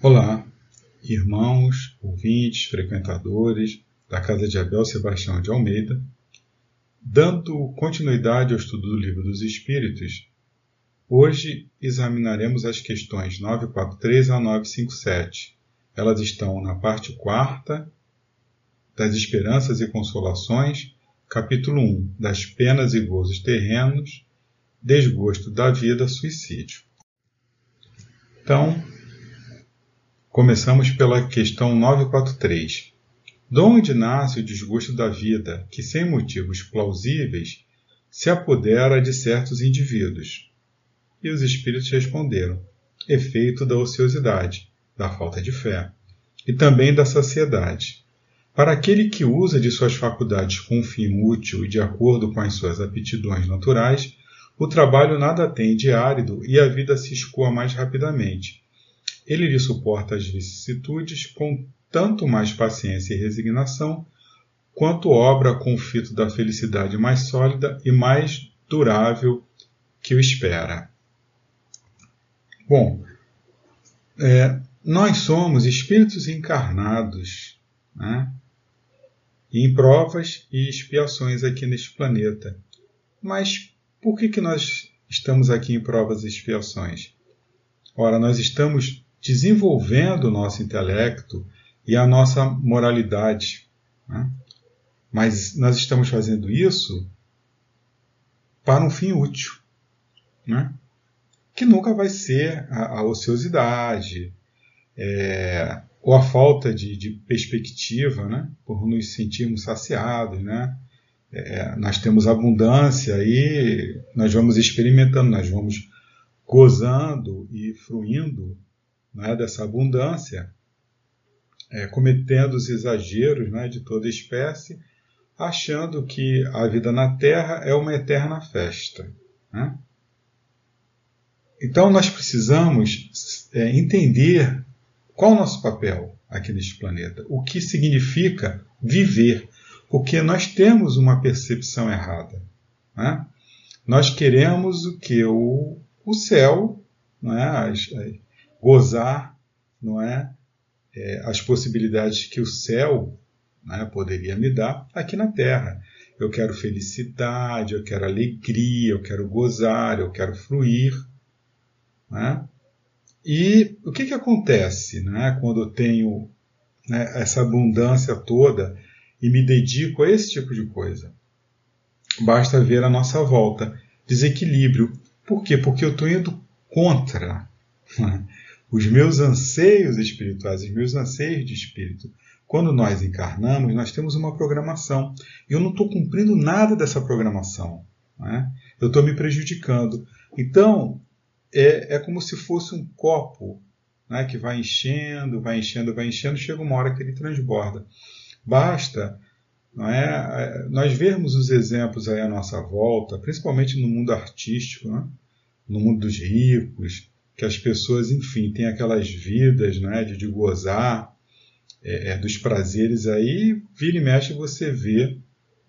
Olá, irmãos, ouvintes, frequentadores da Casa de Abel Sebastião de Almeida. Dando continuidade ao estudo do Livro dos Espíritos, hoje examinaremos as questões 943 a 957. Elas estão na parte quarta das Esperanças e Consolações, capítulo 1, das Penas e Gozos Terrenos, Desgosto da Vida, Suicídio. Então, Começamos pela questão 943. De onde nasce o desgosto da vida que, sem motivos plausíveis, se apodera de certos indivíduos? E os espíritos responderam: efeito da ociosidade, da falta de fé, e também da saciedade. Para aquele que usa de suas faculdades com um fim útil e de acordo com as suas aptidões naturais, o trabalho nada tem de árido e a vida se escoa mais rapidamente ele lhe suporta as vicissitudes com tanto mais paciência e resignação, quanto obra com o fito da felicidade mais sólida e mais durável que o espera. Bom, é, nós somos espíritos encarnados né, em provas e expiações aqui neste planeta. Mas por que, que nós estamos aqui em provas e expiações? Ora, nós estamos desenvolvendo o nosso intelecto e a nossa moralidade. Né? Mas nós estamos fazendo isso para um fim útil, né? que nunca vai ser a, a ociosidade é, ou a falta de, de, perspectiva, né? por nos sentirmos saciados. Né? É, nós temos abundância e nós vamos experimentando, nós vamos gozando e fruindo né, dessa abundância, é, cometendo os exageros né, de toda espécie, achando que a vida na Terra é uma eterna festa. Né? Então nós precisamos é, entender qual é o nosso papel aqui neste planeta, o que significa viver, porque nós temos uma percepção errada. Né? Nós queremos o que? O, o céu, não é? as, gozar, não é, é as possibilidades que o céu né, poderia me dar aqui na Terra. Eu quero felicidade, eu quero alegria, eu quero gozar, eu quero fruir. Né? E o que, que acontece né, quando eu tenho né, essa abundância toda e me dedico a esse tipo de coisa? Basta ver a nossa volta. Desequilíbrio. Por quê? Porque eu estou indo contra. Né? Os meus anseios espirituais, os meus anseios de espírito. Quando nós encarnamos, nós temos uma programação. E eu não estou cumprindo nada dessa programação. Né? Eu estou me prejudicando. Então, é, é como se fosse um copo né, que vai enchendo, vai enchendo, vai enchendo, chega uma hora que ele transborda. Basta não é, nós vermos os exemplos aí à nossa volta, principalmente no mundo artístico, né? no mundo dos ricos, que as pessoas, enfim, têm aquelas vidas né, de, de gozar é, é, dos prazeres aí, vira e mexe você vê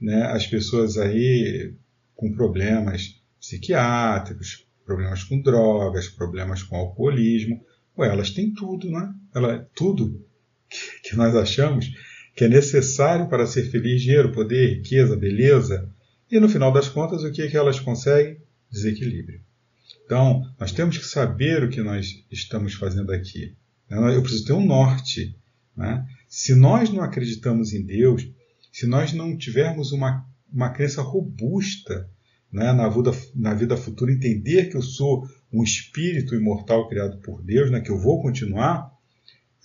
né, as pessoas aí com problemas psiquiátricos, problemas com drogas, problemas com alcoolismo. Ou elas têm tudo, né? Ela, tudo que, que nós achamos que é necessário para ser feliz, dinheiro, poder, riqueza, beleza. E no final das contas, o que, é que elas conseguem? Desequilíbrio. Então, nós temos que saber o que nós estamos fazendo aqui. Eu preciso ter um norte. Né? Se nós não acreditamos em Deus, se nós não tivermos uma, uma crença robusta né, na, vida, na vida futura, entender que eu sou um espírito imortal criado por Deus, né, que eu vou continuar,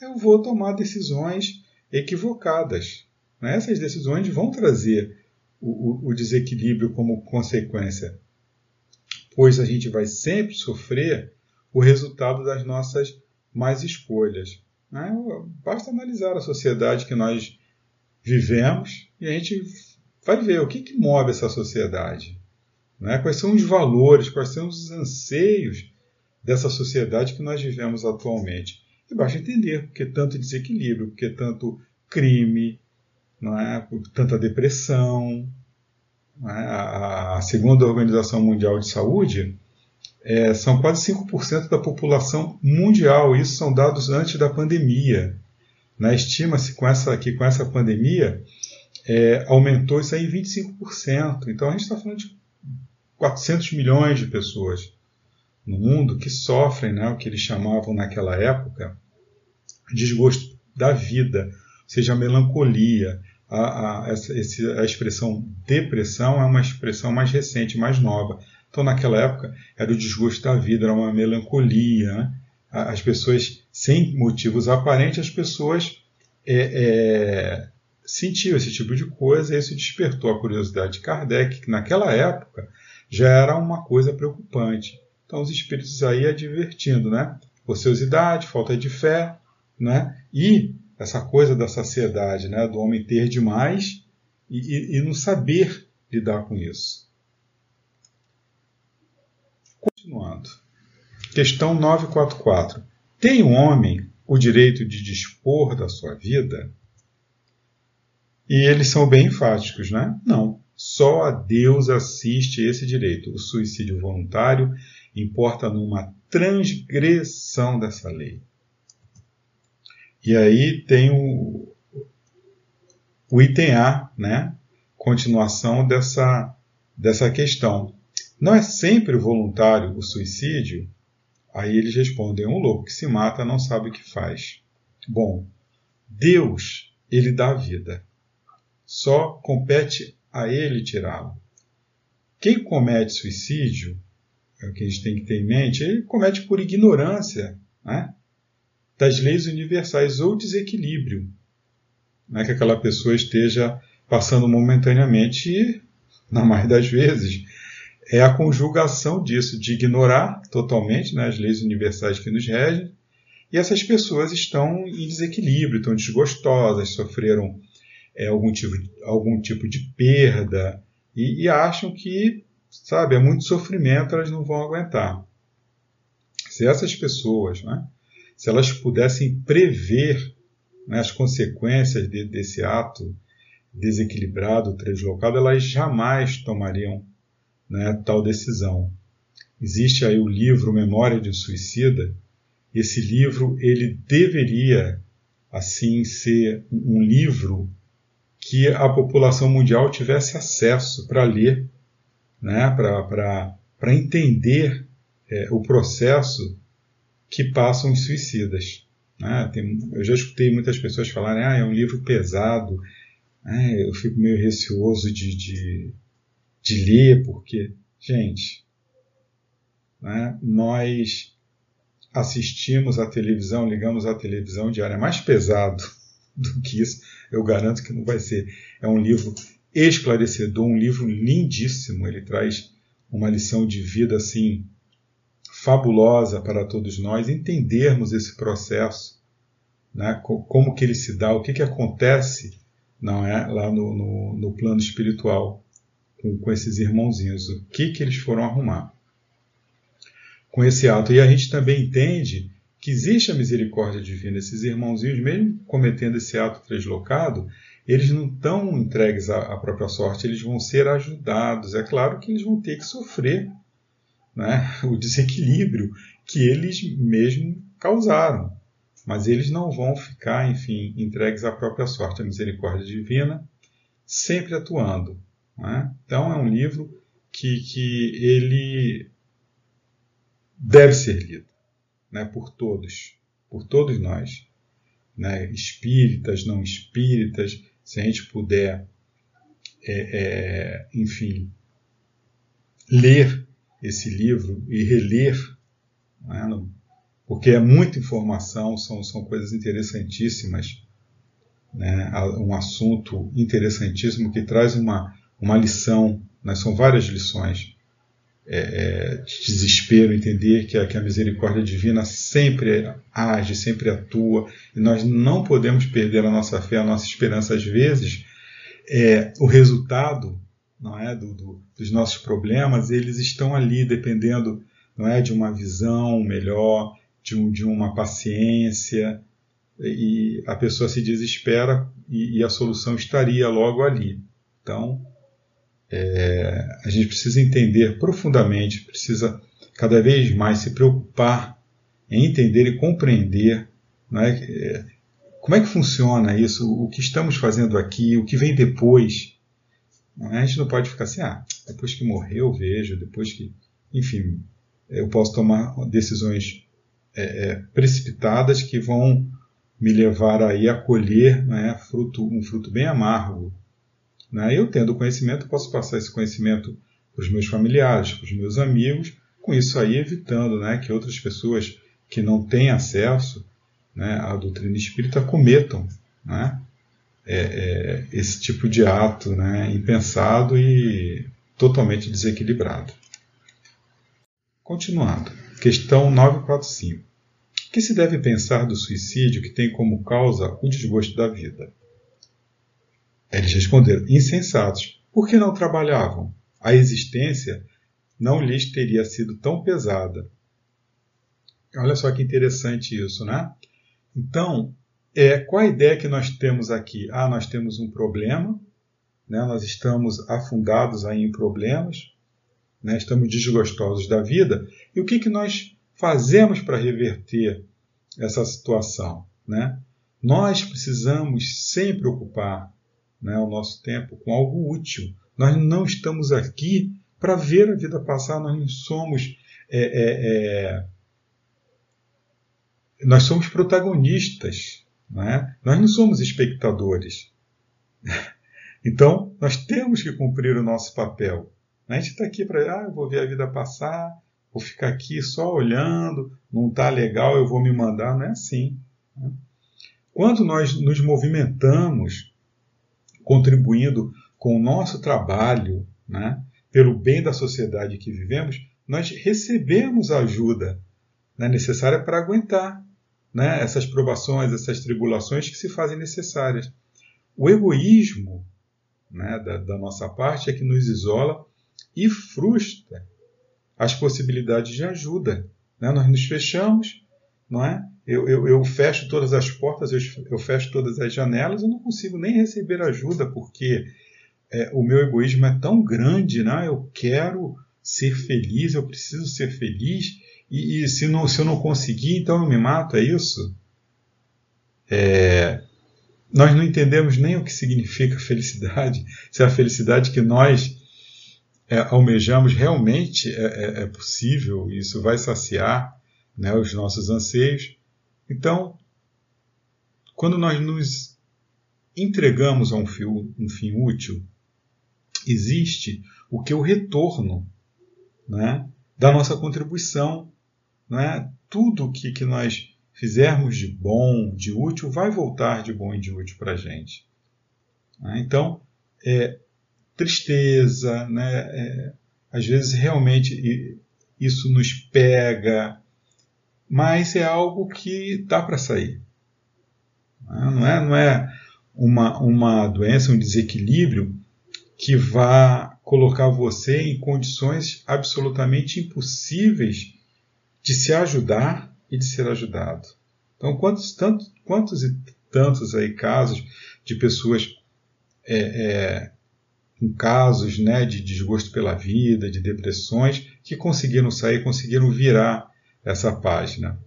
eu vou tomar decisões equivocadas. Né? Essas decisões vão trazer o, o, o desequilíbrio como consequência pois a gente vai sempre sofrer o resultado das nossas más escolhas. Né? Basta analisar a sociedade que nós vivemos e a gente vai ver o que, que move essa sociedade. Né? Quais são os valores, quais são os anseios dessa sociedade que nós vivemos atualmente. E basta entender por que tanto desequilíbrio, por que tanto crime, não é? por tanta depressão? A segunda Organização Mundial de Saúde é, são quase 5% da população mundial. Isso são dados antes da pandemia. Né? Estima-se com essa, que com essa pandemia é, aumentou isso aí em 25%. Então a gente está falando de 400 milhões de pessoas no mundo que sofrem né, o que eles chamavam naquela época desgosto da vida, seja a melancolia. A, a, essa, a expressão depressão é uma expressão mais recente, mais nova. Então, naquela época, era o desgosto da vida, era uma melancolia. Né? As pessoas, sem motivos aparentes, as pessoas é, é, sentiam esse tipo de coisa e isso despertou a curiosidade de Kardec, que naquela época já era uma coisa preocupante. Então, os espíritos aí advertindo, né? Ociosidade, falta de fé, né? E essa coisa da saciedade, né? Do homem ter demais e, e, e não saber lidar com isso. Continuando. Questão 944. Tem o homem o direito de dispor da sua vida? E eles são bem enfáticos, né? Não. Só a Deus assiste esse direito. O suicídio voluntário importa numa transgressão dessa lei. E aí tem o, o item A, né? Continuação dessa, dessa questão. Não é sempre voluntário o suicídio? Aí eles respondem: um louco que se mata não sabe o que faz. Bom, Deus, ele dá a vida. Só compete a ele tirá-lo. Quem comete suicídio, é o que a gente tem que ter em mente, ele comete por ignorância né, das leis universais ou desequilíbrio. Não é que aquela pessoa esteja passando momentaneamente e, na maioria das vezes, é a conjugação disso, de ignorar totalmente né, as leis universais que nos regem, e essas pessoas estão em desequilíbrio, estão desgostosas, sofreram é, algum, tipo, algum tipo de perda e, e, acham que, sabe, é muito sofrimento, elas não vão aguentar. Se essas pessoas, né, se elas pudessem prever né, as consequências de, desse ato desequilibrado, deslocado, elas jamais tomariam né, tal decisão. Existe aí o livro Memória de um Suicida. Esse livro ele deveria assim ser um livro que a população mundial tivesse acesso para ler, né, para entender é, o processo que passam os suicidas. Né? Tem, eu já escutei muitas pessoas falarem: ah, é um livro pesado, né? eu fico meio receoso de, de, de ler, porque, gente, né, nós assistimos à televisão, ligamos à televisão diária, é mais pesado do que isso, eu garanto que não vai ser. É um livro esclarecedor, um livro lindíssimo. Ele traz uma lição de vida assim fabulosa para todos nós entendermos esse processo, né? como que ele se dá, o que, que acontece não é lá no, no, no plano espiritual com, com, esses irmãozinhos, o que, que eles foram arrumar com esse ato. E a gente também entende que existe a misericórdia divina. Esses irmãozinhos, mesmo cometendo esse ato translocado, eles não estão entregues à, à, própria sorte, eles vão ser ajudados. É claro que eles vão ter que sofrer né, o desequilíbrio que eles mesmos causaram. Mas eles não vão ficar, enfim, entregues à própria sorte. A misericórdia divina sempre atuando. Né? Então é um livro que, que ele deve ser lido né, por todos, por todos nós, né, espíritas, não espíritas, se a gente puder, é, é, enfim, ler esse livro e reler, né, no, porque é muita informação, são, são coisas interessantíssimas, né, um assunto interessantíssimo que traz uma, uma lição, né, são várias lições é, é, de desespero, entender que a, que a misericórdia divina sempre age, sempre atua, e nós não podemos perder a nossa fé, a nossa esperança. Às vezes, é, o resultado não é, do, do, dos nossos problemas, eles estão ali, dependendo não é, de uma visão melhor, de, um, de uma paciência, e a pessoa se desespera e, e a solução estaria logo ali. Então, é, a gente precisa entender profundamente, precisa cada vez mais se preocupar em entender e compreender é, como é que funciona isso, o que estamos fazendo aqui, o que vem depois. A gente não pode ficar assim, ah, depois que morrer eu vejo, depois que. Enfim, eu posso tomar decisões é, é, precipitadas que vão me levar aí a colher né, fruto, um fruto bem amargo. Né? Eu, tendo conhecimento, posso passar esse conhecimento para os meus familiares, para os meus amigos, com isso aí evitando né, que outras pessoas que não têm acesso né, à doutrina espírita cometam né, é, é, esse tipo de ato né, impensado e totalmente desequilibrado. Continuando, questão 945. O que se deve pensar do suicídio que tem como causa o desgosto da vida? Eles responderam: insensatos. Por que não trabalhavam? A existência não lhes teria sido tão pesada. Olha só que interessante isso, né? Então, é, qual a ideia que nós temos aqui? Ah, nós temos um problema, né? nós estamos afundados aí em problemas, né? estamos desgostosos da vida, e o que, que nós fazemos para reverter essa situação? Né? Nós precisamos sempre ocupar né, o nosso tempo com algo útil. Nós não estamos aqui para ver a vida passar, nós não somos. É, é, é, nós somos protagonistas, né? nós não somos espectadores. Então, nós temos que cumprir o nosso papel. A gente está aqui para, ah, vou ver a vida passar, vou ficar aqui só olhando, não está legal, eu vou me mandar. Não é assim. Né? Quando nós nos movimentamos, contribuindo com o nosso trabalho, né, pelo bem da sociedade que vivemos, nós recebemos a ajuda né, necessária para aguentar né, essas provações, essas tribulações que se fazem necessárias. O egoísmo né, da, da nossa parte é que nos isola e frustra as possibilidades de ajuda. Né? Nós nos fechamos, não é? Eu, eu, eu fecho todas as portas, eu, fecho todas as janelas, eu não consigo nem receber ajuda, porque é, o meu egoísmo é tão grande, né? eu quero ser feliz, eu preciso ser feliz, e, e se, não, se eu não conseguir, então eu me mato, é isso? É, nós não entendemos nem o que significa felicidade, se a felicidade que nós é, almejamos realmente é, é, é possível, isso vai saciar né, os nossos anseios. Então, quando nós nos entregamos a um fim, um fim útil, existe o que é o retorno né, da nossa contribuição. Né? Tudo que, que nós fizermos de bom, de útil, vai voltar de bom e de útil para a gente. Né? Então, é, tristeza, né? É, às vezes realmente isso nos pega, mas é algo que dá para sair. Né? Não é, não é uma, uma doença, um desequilíbrio que vá colocar você em condições absolutamente impossíveis de se ajudar e de ser ajudado. Então, quantos, tanto, quantos e tantos aí casos de pessoas é, é, com casos né, de desgosto pela vida, de depressões, que conseguiram sair, conseguiram virar essa página.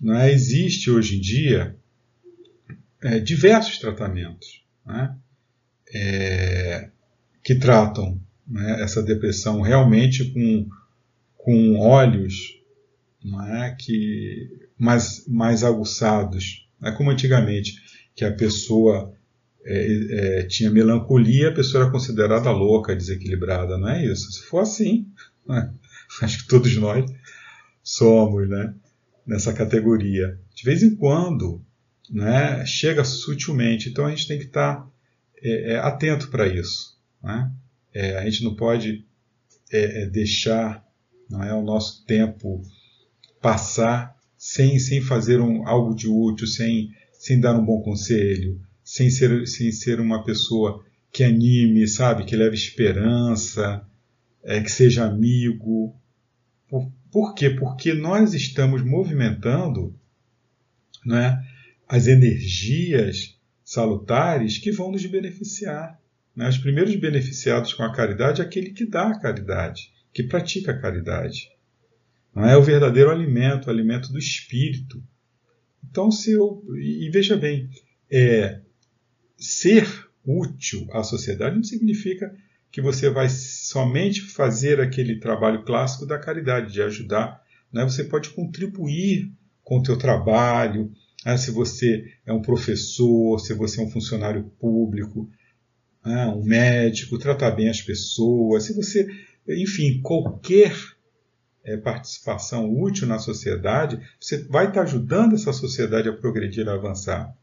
Não é? Existe hoje em dia é, diversos tratamentos. Né? É, que tratam né, essa depressão realmente com, com olhos é, que mais, mais aguçados. Não é como antigamente, que a pessoa é, é, tinha melancolia, a pessoa era considerada louca, desequilibrada. Não é isso. Se for assim, né, acho que todos nós somos né, nessa categoria. De vez em quando, né, chega sutilmente. Então a gente tem que estar é, é atento para isso. Né? É, a gente não pode é, é, deixar não é, o nosso tempo passar sem, sem fazer um, algo de útil, sem, sem dar um bom conselho, sem ser, sem ser uma pessoa que anime, sabe, que leve esperança, é, que seja amigo. Por, por quê? Porque nós estamos movimentando né, as energias salutares que vão nos beneficiar. Né? Os primeiros beneficiados com a caridade é aquele que dá a caridade, que pratica a caridade. Não é o verdadeiro alimento, o alimento do espírito. Então, se eu. E veja bem, é, ser útil à sociedade não significa que você vai somente fazer aquele trabalho clássico da caridade, de ajudar. Né? Você pode contribuir com o teu trabalho, né? se você é um professor, se você é um funcionário público, né? um médico, tratar bem as pessoas, se você, enfim, qualquer é, participação útil na sociedade, você vai estar ajudando essa sociedade a progredir, a avançar.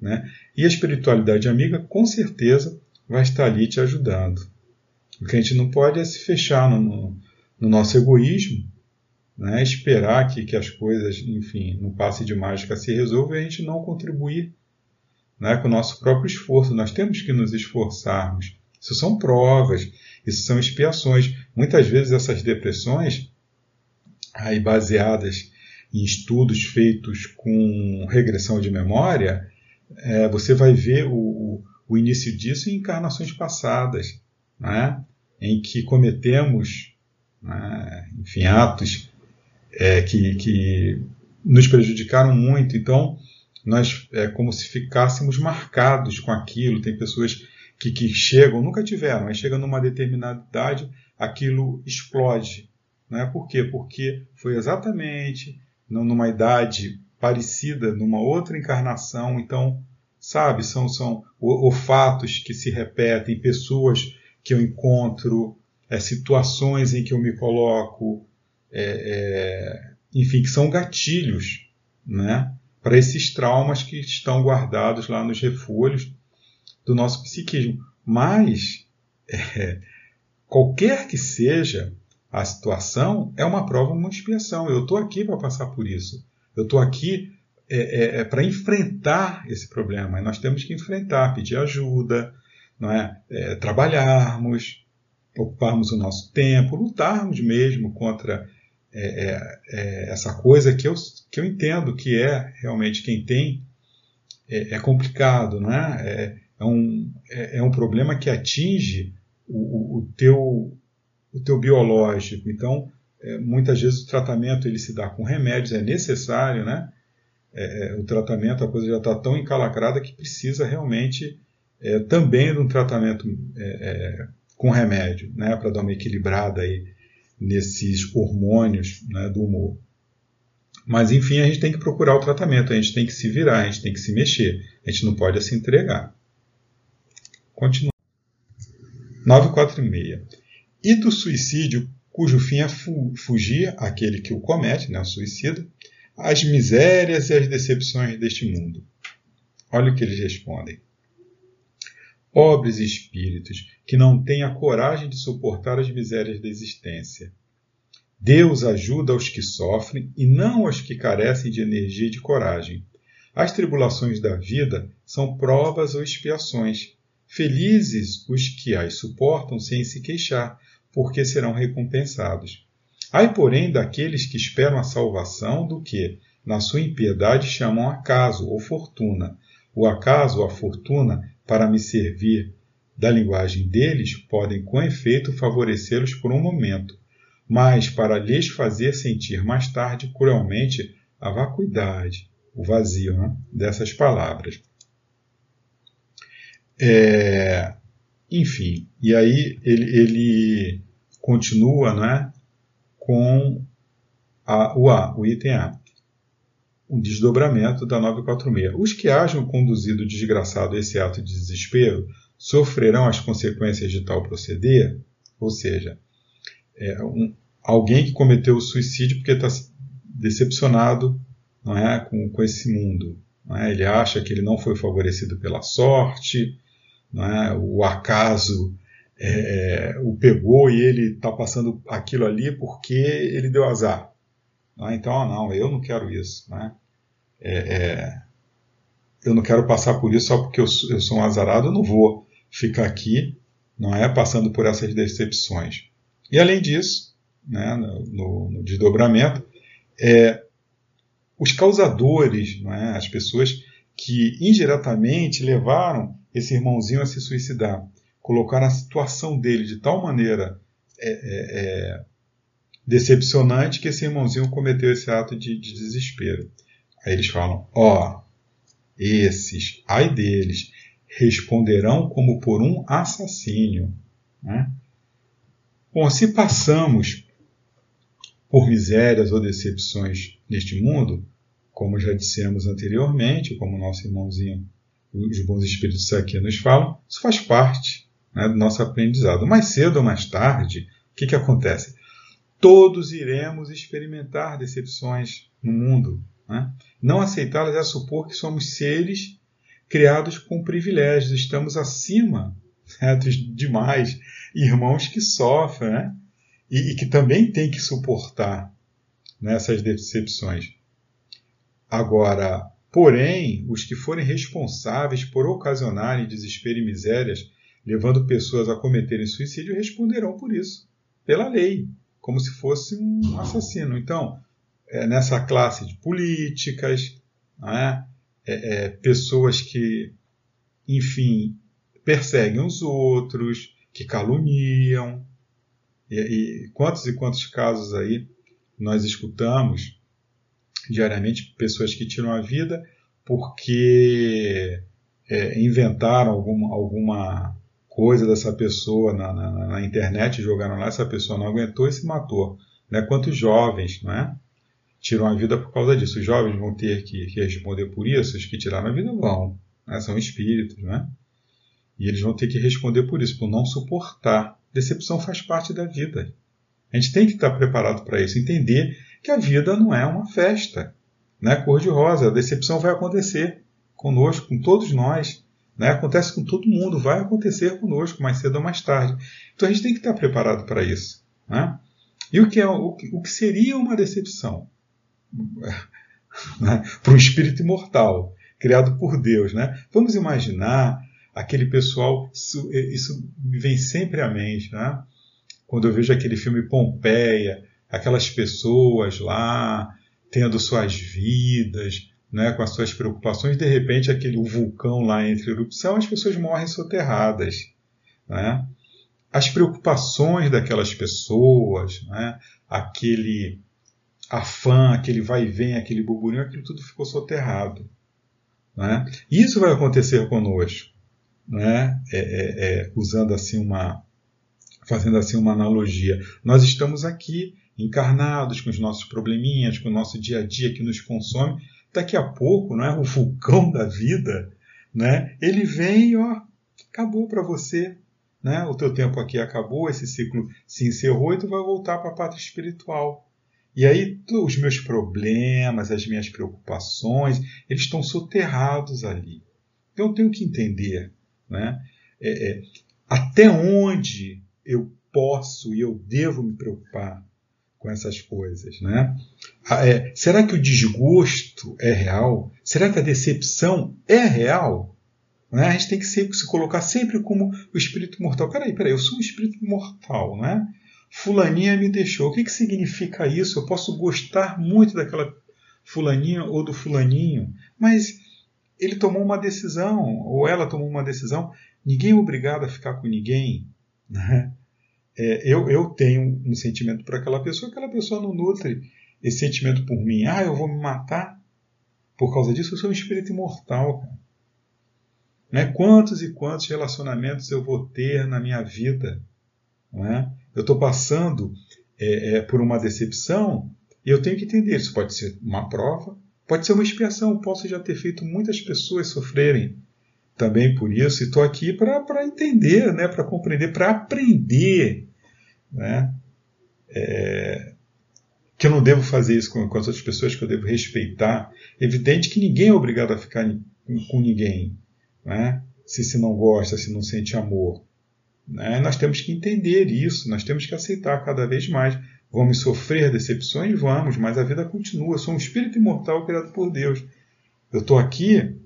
Né? E a espiritualidade amiga, com certeza, vai estar ali te ajudando. O que a gente não pode é se fechar no, no nosso egoísmo, né? esperar que, que as coisas, enfim, no passe de mágica se resolvam e a gente não contribuir né? com o nosso próprio esforço. Nós temos que nos esforçarmos. Isso são provas, isso são expiações. Muitas vezes essas depressões, aí baseadas em estudos feitos com regressão de memória, é, você vai ver o, o início disso em encarnações passadas né, em que cometemos né, enfim, atos é, que, que nos prejudicaram muito. Então, nós é como se ficássemos marcados com aquilo. Tem pessoas que, que chegam, nunca tiveram, mas chegam numa determinada idade, aquilo explode. Né? Por quê? Porque foi exatamente numa idade parecida, numa outra encarnação. Então, sabe, são, são fatos que se repetem, pessoas que eu encontro, é, situações em que eu me coloco, é, é, enfim, que são gatilhos né, para esses traumas que estão guardados lá nos refolhos do nosso psiquismo. Mas, é, qualquer que seja a situação, é uma prova, uma expiação. Eu estou aqui para passar por isso. Eu estou aqui é, é, é para enfrentar esse problema. E nós temos que enfrentar, pedir ajuda, não é? é? trabalharmos, ocuparmos o nosso tempo, lutarmos mesmo contra é, é, essa coisa que eu, que eu entendo que é realmente quem tem é, complicado, não é? É, um, é, um problema que atinge o, o, teu, o teu biológico. Então, muitas vezes o tratamento ele se dá com remédios, é necessário, né? o tratamento, a coisa já está tão encalacrada que precisa realmente é, também de um tratamento é, é, com remédio, né, para dar uma equilibrada aí nesses hormônios né, do humor. Mas enfim, a gente tem que procurar o tratamento, a gente tem que se virar, a gente tem que se mexer, a gente não pode se entregar. Continua. 946. E do suicídio cujo fim é fugir aquele que o comete, né, o suicida, às misérias e às decepções deste mundo. Olha o que eles respondem pobres espíritos que não têm a coragem de suportar as misérias da existência. Deus ajuda os que sofrem e não aos que carecem de energia e de coragem. As tribulações da vida são provas ou expiações. Felizes os que as suportam sem se queixar, porque serão recompensados. Ai, porém, daqueles que esperam a salvação do que, na sua impiedade, chamam acaso ou fortuna. O acaso ou a fortuna para me servir da linguagem deles, podem com efeito favorecê-los por um momento, mas para lhes fazer sentir mais tarde cruelmente a vacuidade, o vazio né, dessas palavras. É, enfim, e aí ele, ele continua né, com a, o A, o item A um desdobramento da 946. Os que hajam conduzido desgraçado a esse ato de desespero sofrerão as consequências de tal proceder, ou seja, é um, alguém que cometeu o suicídio porque está decepcionado não é, com, com esse mundo. É? Ele acha que ele não foi favorecido pela sorte, é? o acaso é, o pegou e ele está passando aquilo ali porque ele deu azar. Ah, então, ah, não, eu não quero isso. Né? É, é, eu não quero passar por isso só porque eu, eu sou um azarado, eu não vou ficar aqui não é passando por essas decepções. E além disso, né, no, no desdobramento, é, os causadores, não é, as pessoas que indiretamente levaram esse irmãozinho a se suicidar, colocaram a situação dele de tal maneira é, é, é decepcionante que esse irmãozinho cometeu esse ato de, de desespero. Aí eles falam: ó, oh, esses, ai deles, responderão como por um assassínio. Né? Bom, se passamos por misérias ou decepções neste mundo, como já dissemos anteriormente, como nosso irmãozinho, os bons espíritos aqui nos falam, isso faz parte né, do nosso aprendizado. Mais cedo ou mais tarde, o que, que acontece? Todos iremos experimentar decepções no mundo. Né? Não aceitá-las é supor que somos seres criados com privilégios, estamos acima né, dos demais irmãos que sofrem né? e, e, que também têm que suportar né, essas decepções. Agora, porém, os que forem responsáveis por ocasionarem desespero e misérias, levando pessoas a cometerem suicídio, responderão por isso, pela lei, como se fosse um assassino. Então, é, nessa classe de políticas, né, é, é, pessoas que, enfim, perseguem os outros, que caluniam. E, e quantos e quantos casos aí nós escutamos diariamente pessoas que tiram a vida porque é, inventaram alguma, alguma coisa dessa pessoa na, na, na, internet, jogaram lá, essa pessoa não aguentou e se matou. Né? Quantos jovens né? tiram a vida por causa disso? Os jovens vão ter que, responder por isso, os que tiraram a vida vão, né? são espíritos, né? E eles vão ter que responder por isso, por não suportar. Decepção faz parte da vida. A gente tem que estar preparado para isso, entender que a vida não é uma festa, né? Cor de rosa, a decepção vai acontecer conosco, com todos nós, né? Acontece com todo mundo, vai acontecer conosco mais cedo ou mais tarde. Então a gente tem que estar preparado para isso, né? E o que, é, o o que seria uma decepção? Para um espírito imortal, criado por Deus. Né? Vamos imaginar aquele pessoal, isso, isso me vem sempre à mente, né? quando eu vejo aquele filme Pompeia, aquelas pessoas lá tendo suas vidas, né, com as suas preocupações, de repente aquele vulcão lá entre erupção, as pessoas morrem soterradas, né? As preocupações daquelas pessoas, né, aquele afã, aquele vai e vem, aquele burburinho, aquilo tudo ficou soterrado. Né? Isso vai acontecer conosco, né? É, é, é, usando assim uma, fazendo assim uma analogia. Nós estamos aqui encarnados com os nossos probleminhas, com o nosso dia a dia que nos consome. Daqui a pouco, não é o vulcão da vida, né? Ele vem e ó, acabou para você, né? O teu tempo aqui acabou, esse ciclo se encerrou e tu vai voltar para a pátria espiritual. E aí os meus problemas, as minhas preocupações, eles estão soterrados ali. Então eu tenho que entender, né? É, é, até onde eu posso e eu devo me preocupar com essas coisas, né? Ah, é, será que o desgosto é real? Será que a decepção é real? Né? A gente tem que se, se colocar sempre como o espírito mortal. Peraí, peraí, eu sou um espírito mortal, né? Fulaninha me deixou. O que, que significa isso? Eu posso gostar muito daquela fulaninha ou do fulaninho, mas ele tomou uma decisão, ou ela tomou uma decisão. Ninguém é obrigado a ficar com ninguém. Né? É, eu, eu tenho um sentimento por aquela pessoa, aquela pessoa não nutre esse sentimento por mim. Ah, eu vou me matar por causa disso, eu sou um espírito imortal. Né? Quantos e quantos relacionamentos eu vou ter na minha vida? Né? Eu estou passando é, é, por uma decepção e eu tenho que entender. Isso pode ser uma prova, pode ser uma expiação. Eu posso já ter feito muitas pessoas sofrerem também por isso, e estou aqui para entender, né, para compreender, para aprender né, é, que eu não devo fazer isso com, com, as outras pessoas, que eu devo respeitar. Evidente que ninguém é obrigado a ficar com ninguém, né, se, se não gosta, se não sente amor. Né? Nós temos que entender isso, nós temos que aceitar cada vez mais. Vamos sofrer decepções? Vamos, mas a vida continua. Eu sou um espírito imortal criado por Deus. Eu estou aqui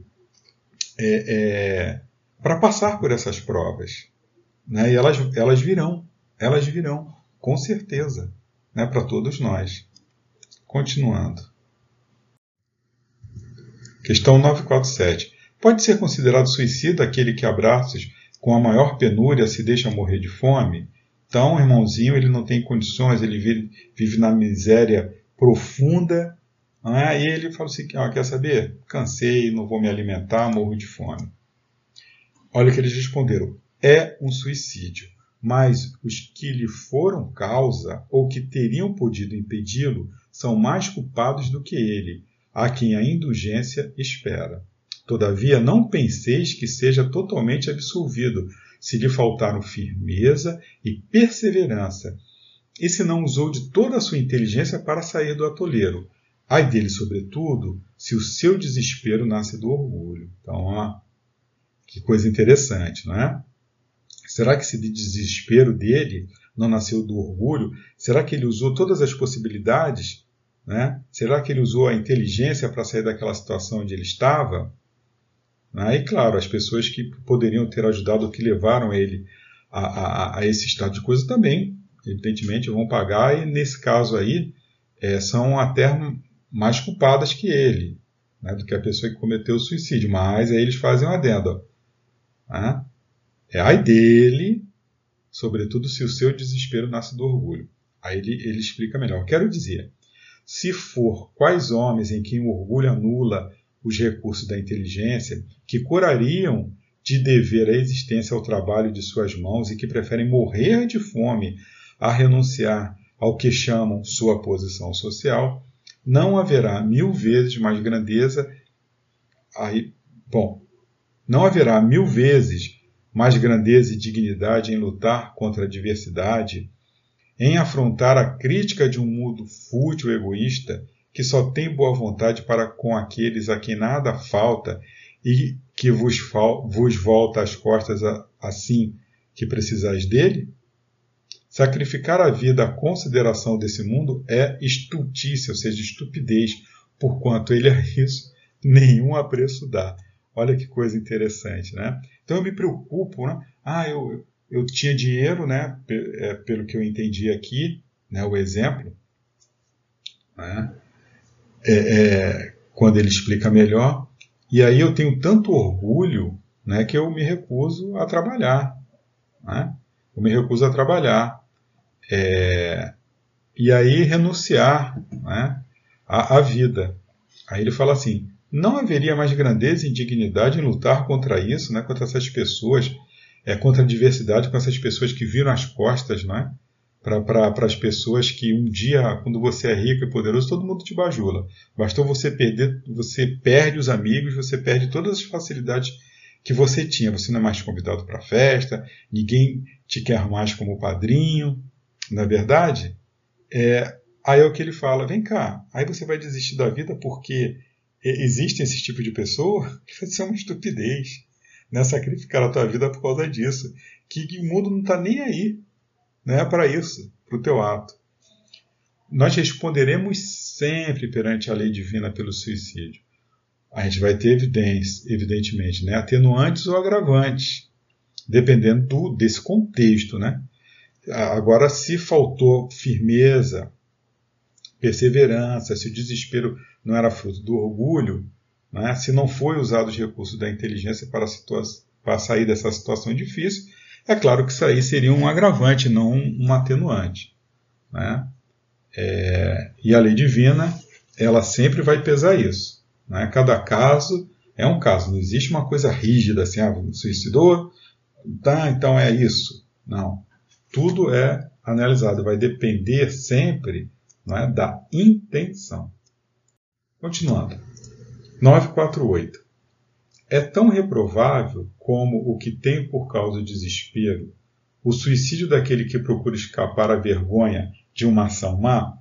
é, é, para passar por essas provas. Né? E elas, elas virão, elas virão, com certeza, né? para todos nós. Continuando. Questão 947. Pode ser considerado suicida aquele que abraços com a maior penúria se deixa morrer de fome? Então, irmãozinho, ele não tem condições, ele vive, vive na miséria profunda. Né? E ele fala assim: ah, quer saber? Cansei, não vou me alimentar, morro de fome. Olha o que eles responderam: é um suicídio. Mas os que lhe foram causa ou que teriam podido impedi-lo são mais culpados do que ele, a quem a indulgência espera. Todavia, não penseis que seja totalmente absolvido, se lhe faltaram firmeza e perseverança, e se não usou de toda a sua inteligência para sair do atoleiro. Ai dele, sobretudo, se o seu desespero nasce do orgulho. Então, ó, que coisa interessante, não é? Será que esse desespero dele não nasceu do orgulho? Será que ele usou todas as possibilidades? Né? Será que ele usou a inteligência para sair daquela situação onde ele estava? Né? E claro, as pessoas que poderiam ter ajudado, que levaram ele a, a, a esse estado de coisa também, evidentemente, vão pagar, e nesse caso aí, é, são até mais culpadas que ele, né, do que a pessoa que cometeu o suicídio. Mas aí eles fazem um adendo. Né? É ai dele, sobretudo se o seu desespero nasce do orgulho. Aí ele, ele explica melhor. Quero dizer, se for quais homens em quem o orgulho anula os recursos da inteligência que curariam de dever a existência ao trabalho de suas mãos e que preferem morrer de fome a renunciar ao que chamam sua posição social, não haverá mil vezes mais grandeza. Aí, bom, não haverá mil vezes mais grandeza e dignidade em lutar contra a adversidade, em afrontar a crítica de um mundo fútil e egoísta que só tem boa vontade para com aqueles a quem nada falta e que vos, vos volta as costas assim que precisais dele? Sacrificar a vida à consideração desse mundo é estultícia, ou seja, estupidez, porquanto ele a isso nenhum apreço dá. Olha que coisa interessante, né? Então eu me preocupo, né? Ah, eu, eu tinha dinheiro, né? É, pelo que eu entendi aqui, né? O exemplo, né? é, é, quando ele explica melhor. E aí eu tenho tanto orgulho né, que eu me recuso a trabalhar. Né? Eu me recuso a trabalhar. É, e aí renunciar né, à, à vida. Aí ele fala assim: não haveria mais grandeza e dignidade em lutar contra isso, né, contra essas pessoas, é, contra a diversidade, com essas pessoas que viram as costas, não é? para as pessoas que um dia, quando você é rico e poderoso, todo mundo te bajula. Bastou você perder, você perde os amigos, você perde todas as facilidades que você tinha. Você não é mais convidado para a festa, ninguém te quer mais como padrinho, na é verdade? É, aí é o que ele fala: vem cá, aí você vai desistir da vida porque existem esse tipo de pessoa vai ser uma estupidez. Né? Sacrificar a tua vida por causa disso. Que, o mundo não está nem aí né, para isso, para o teu ato. Nós responderemos sempre perante a lei divina pelo suicídio. A gente vai ter evidência, evidentemente, né, atenuantes ou agravantes, dependendo do, desse contexto. Né? Agora, se faltou firmeza, perseverança, se o desespero não era fruto do orgulho, né, se não foi usado os recursos da inteligência para, para sair dessa situação difícil, é claro que isso aí seria um agravante, não um atenuante. Né? É, e a lei divina, ela sempre vai pesar isso. Né? Cada caso é um caso, não existe uma coisa rígida assim, ah, suicidou, tá, então é isso. Não. Tudo é analisado, vai depender sempre é, da intenção. Continuando. 948 é tão reprovável como o que tem por causa o desespero, o suicídio daquele que procura escapar à vergonha de uma ação má?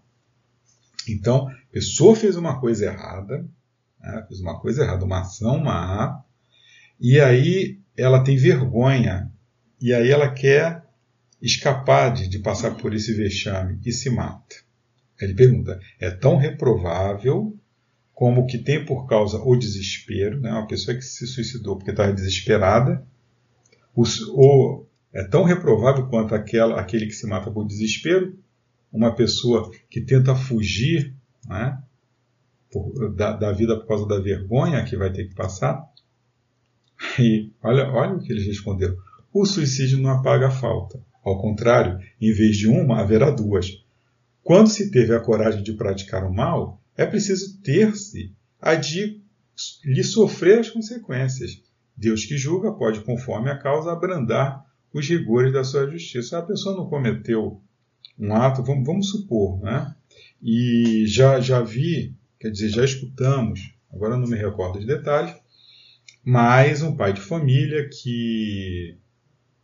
Então, a pessoa fez uma coisa errada, né, fez uma coisa errada, uma ação má, e aí ela tem vergonha, e aí ela quer escapar de, de passar por esse vexame e se mata. Ele pergunta: é tão reprovável como que tem por causa o desespero, né? uma pessoa que se suicidou porque estava desesperada, ou é tão reprovável quanto aquela, aquele que se mata por desespero, uma pessoa que tenta fugir né? por, da, da, vida por causa da vergonha que vai ter que passar. E olha, olha o que eles responderam: o suicídio não apaga a falta. Ao contrário, em vez de uma, haverá duas. Quando se teve a coragem de praticar o mal, é preciso ter-se a de lhe sofrer as consequências. Deus que julga pode, conforme a causa, abrandar os rigores da sua justiça. A pessoa não cometeu um ato, vamos, vamos supor, né? E já, já vi, quer dizer, já escutamos, agora não me recordo os detalhes, mas um pai de família que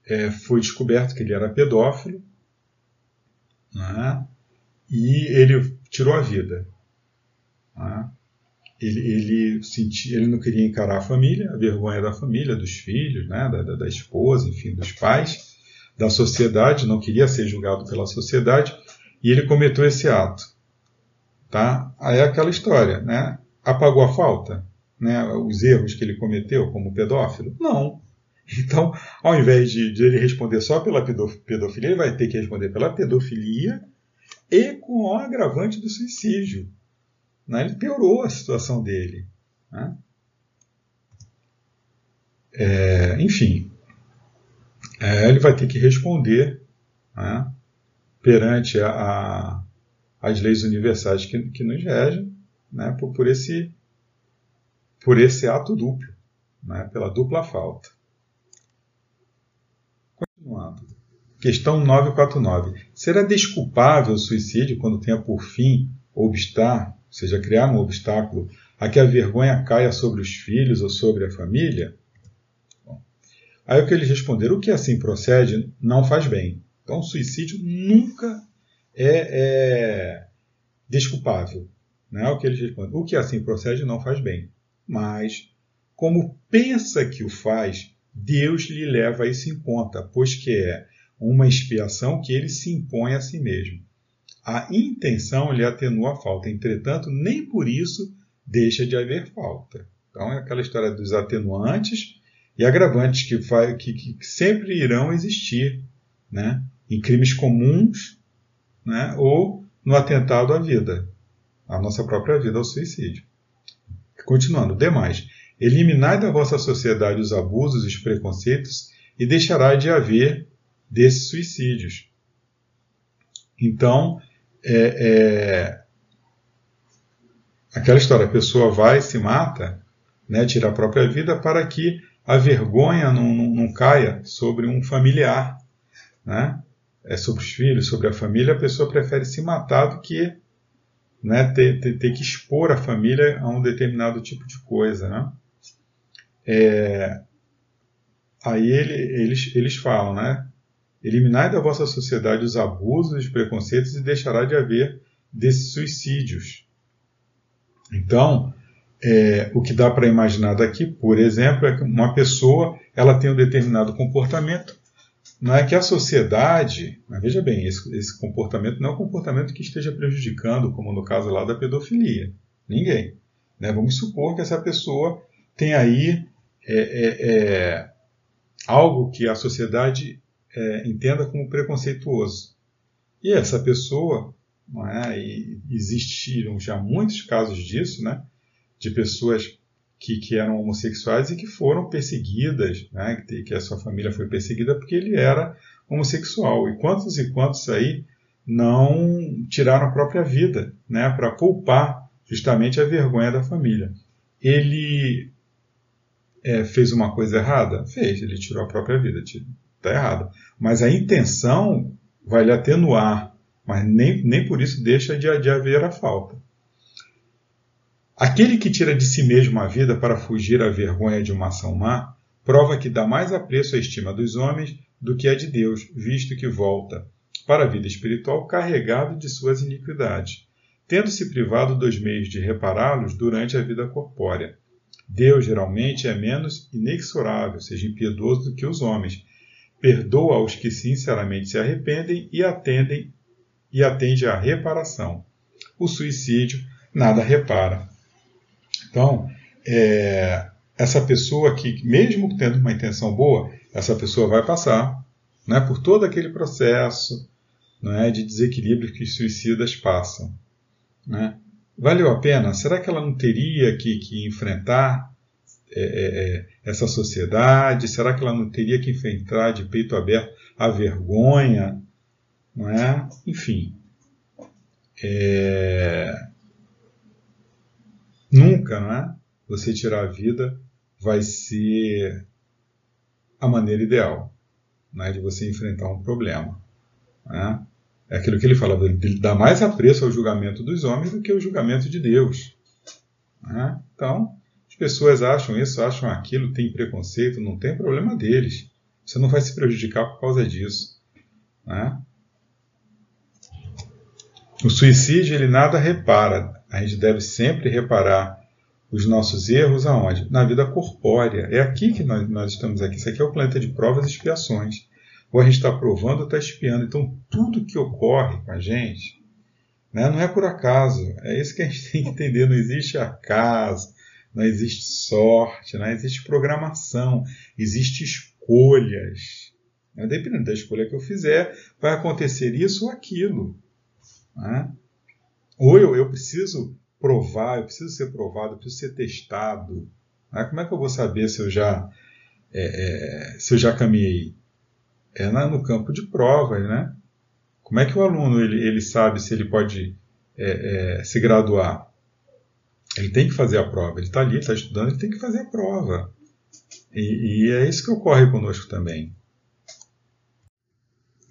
é, foi descoberto que ele era pedófilo, né? e ele tirou a vida. Né? Ele, ele, sentia, ele não queria encarar a família, a vergonha da família, dos filhos, né? da, da, da esposa, enfim, dos pais, da sociedade, não queria ser julgado pela sociedade, e ele cometeu esse ato. Tá? Aí é aquela história, né? Apagou a falta? Né? Os erros que ele cometeu como pedófilo? Não. Então, ao invés de, de ele responder só pela pedofilia, ele vai ter que responder pela pedofilia e com o agravante do suicídio. Né? Ele piorou a situação dele. Né? É, enfim, é, ele vai ter que responder né, perante a, a, as leis universais que, que nos regem né, por, por, esse, por esse ato duplo, né, pela dupla falta. Continuando. Questão 949. Será desculpável o suicídio quando tenha por fim obstar, seja, criar um obstáculo a que a vergonha caia sobre os filhos ou sobre a família? Bom, aí o que eles responderam, o que assim procede não faz bem. Então, o suicídio nunca é, é desculpável. Né? O que eles respondem, o que assim procede não faz bem. Mas, como pensa que o faz, Deus lhe leva isso em conta, pois que é uma expiação que ele se impõe a si mesmo. A intenção lhe atenua a falta, entretanto, nem por isso deixa de haver falta. Então, é aquela história dos atenuantes e agravantes que, que, que sempre irão existir né? em crimes comuns né? ou no atentado à vida, à nossa própria vida, ao suicídio. Continuando, demais. Eliminai da vossa sociedade os abusos e os preconceitos e deixará de haver desses suicídios. Então, é, é, aquela história, a pessoa vai se mata, né, tira a própria vida para que a vergonha não, não, não caia sobre um familiar, né? É sobre os filhos, sobre a família, a pessoa prefere se matar do que né, ter, ter, ter que expor a família a um determinado tipo de coisa, né? É, aí ele, eles, eles falam, né? Eliminai da vossa sociedade os abusos, os preconceitos e deixará de haver desses suicídios. Então, é, o que dá para imaginar daqui, por exemplo, é que uma pessoa ela tem um determinado comportamento, não é que a sociedade, mas veja bem, esse, esse comportamento não é um comportamento que esteja prejudicando, como no caso lá da pedofilia. Ninguém. Né? Vamos supor que essa pessoa tem aí é, é, é, algo que a sociedade é, entenda como preconceituoso. E essa pessoa, é, e existiram já muitos casos disso, né, de pessoas que, que eram homossexuais e que foram perseguidas, né, que, que a sua família foi perseguida porque ele era homossexual. E quantos e quantos aí não tiraram a própria vida, né, para poupar justamente a vergonha da família. Ele é, fez uma coisa errada? Fez, ele tirou a própria vida, está errado. Mas a intenção vai lhe atenuar, mas nem, nem por isso deixa de, de haver a falta. Aquele que tira de si mesmo a vida para fugir à vergonha de uma ação má, prova que dá mais apreço à estima dos homens do que a de Deus, visto que volta para a vida espiritual carregado de suas iniquidades, tendo-se privado dos meios de repará-los durante a vida corpórea. Deus geralmente é menos inexorável, seja impiedoso do que os homens. Perdoa aos que sinceramente se arrependem e atendem e atende à reparação. O suicídio nada repara. Então, é, essa pessoa que, mesmo tendo uma intenção boa, essa pessoa vai passar né, por todo aquele processo né, de desequilíbrio que os suicidas passam. Né? valeu a pena? Será que ela não teria que, que enfrentar é, é, é, essa sociedade? Será que ela não teria que enfrentar de peito aberto a vergonha, não é? Enfim. É... Nunca, não é? Você tirar a vida vai ser a maneira ideal né, de você enfrentar um problema. Né? É aquilo que ele fala, ele dá mais apreço ao julgamento dos homens do que ao julgamento de Deus. Né? Então, as pessoas acham isso, acham aquilo, tem preconceito, não tem problema deles. Você não vai se prejudicar por causa disso. Né? O suicídio ele nada repara. A gente deve sempre reparar os nossos erros aonde? Na vida corpórea. É aqui que nós, nós estamos aqui. Isso aqui é o planeta de provas e expiações. Ou a gente está provando ou está expiando. Então, tudo que ocorre com a gente né, não é por acaso. É isso que a gente tem que entender. Não existe acaso, não existe sorte, não existe programação, existe escolhas. Dependendo da escolha que eu fizer, vai acontecer isso ou aquilo. Né? Ou eu, eu preciso provar, eu preciso ser provado, eu preciso ser testado. Né? Como é que eu vou saber se eu já, é, é, se eu já caminhei? É no campo de provas, né? Como é que o aluno ele, ele sabe se ele pode é, é se graduar? Ele tem que fazer a prova. Ele está ali, está estudando, ele tem que fazer a prova. E, e é isso que ocorre conosco também.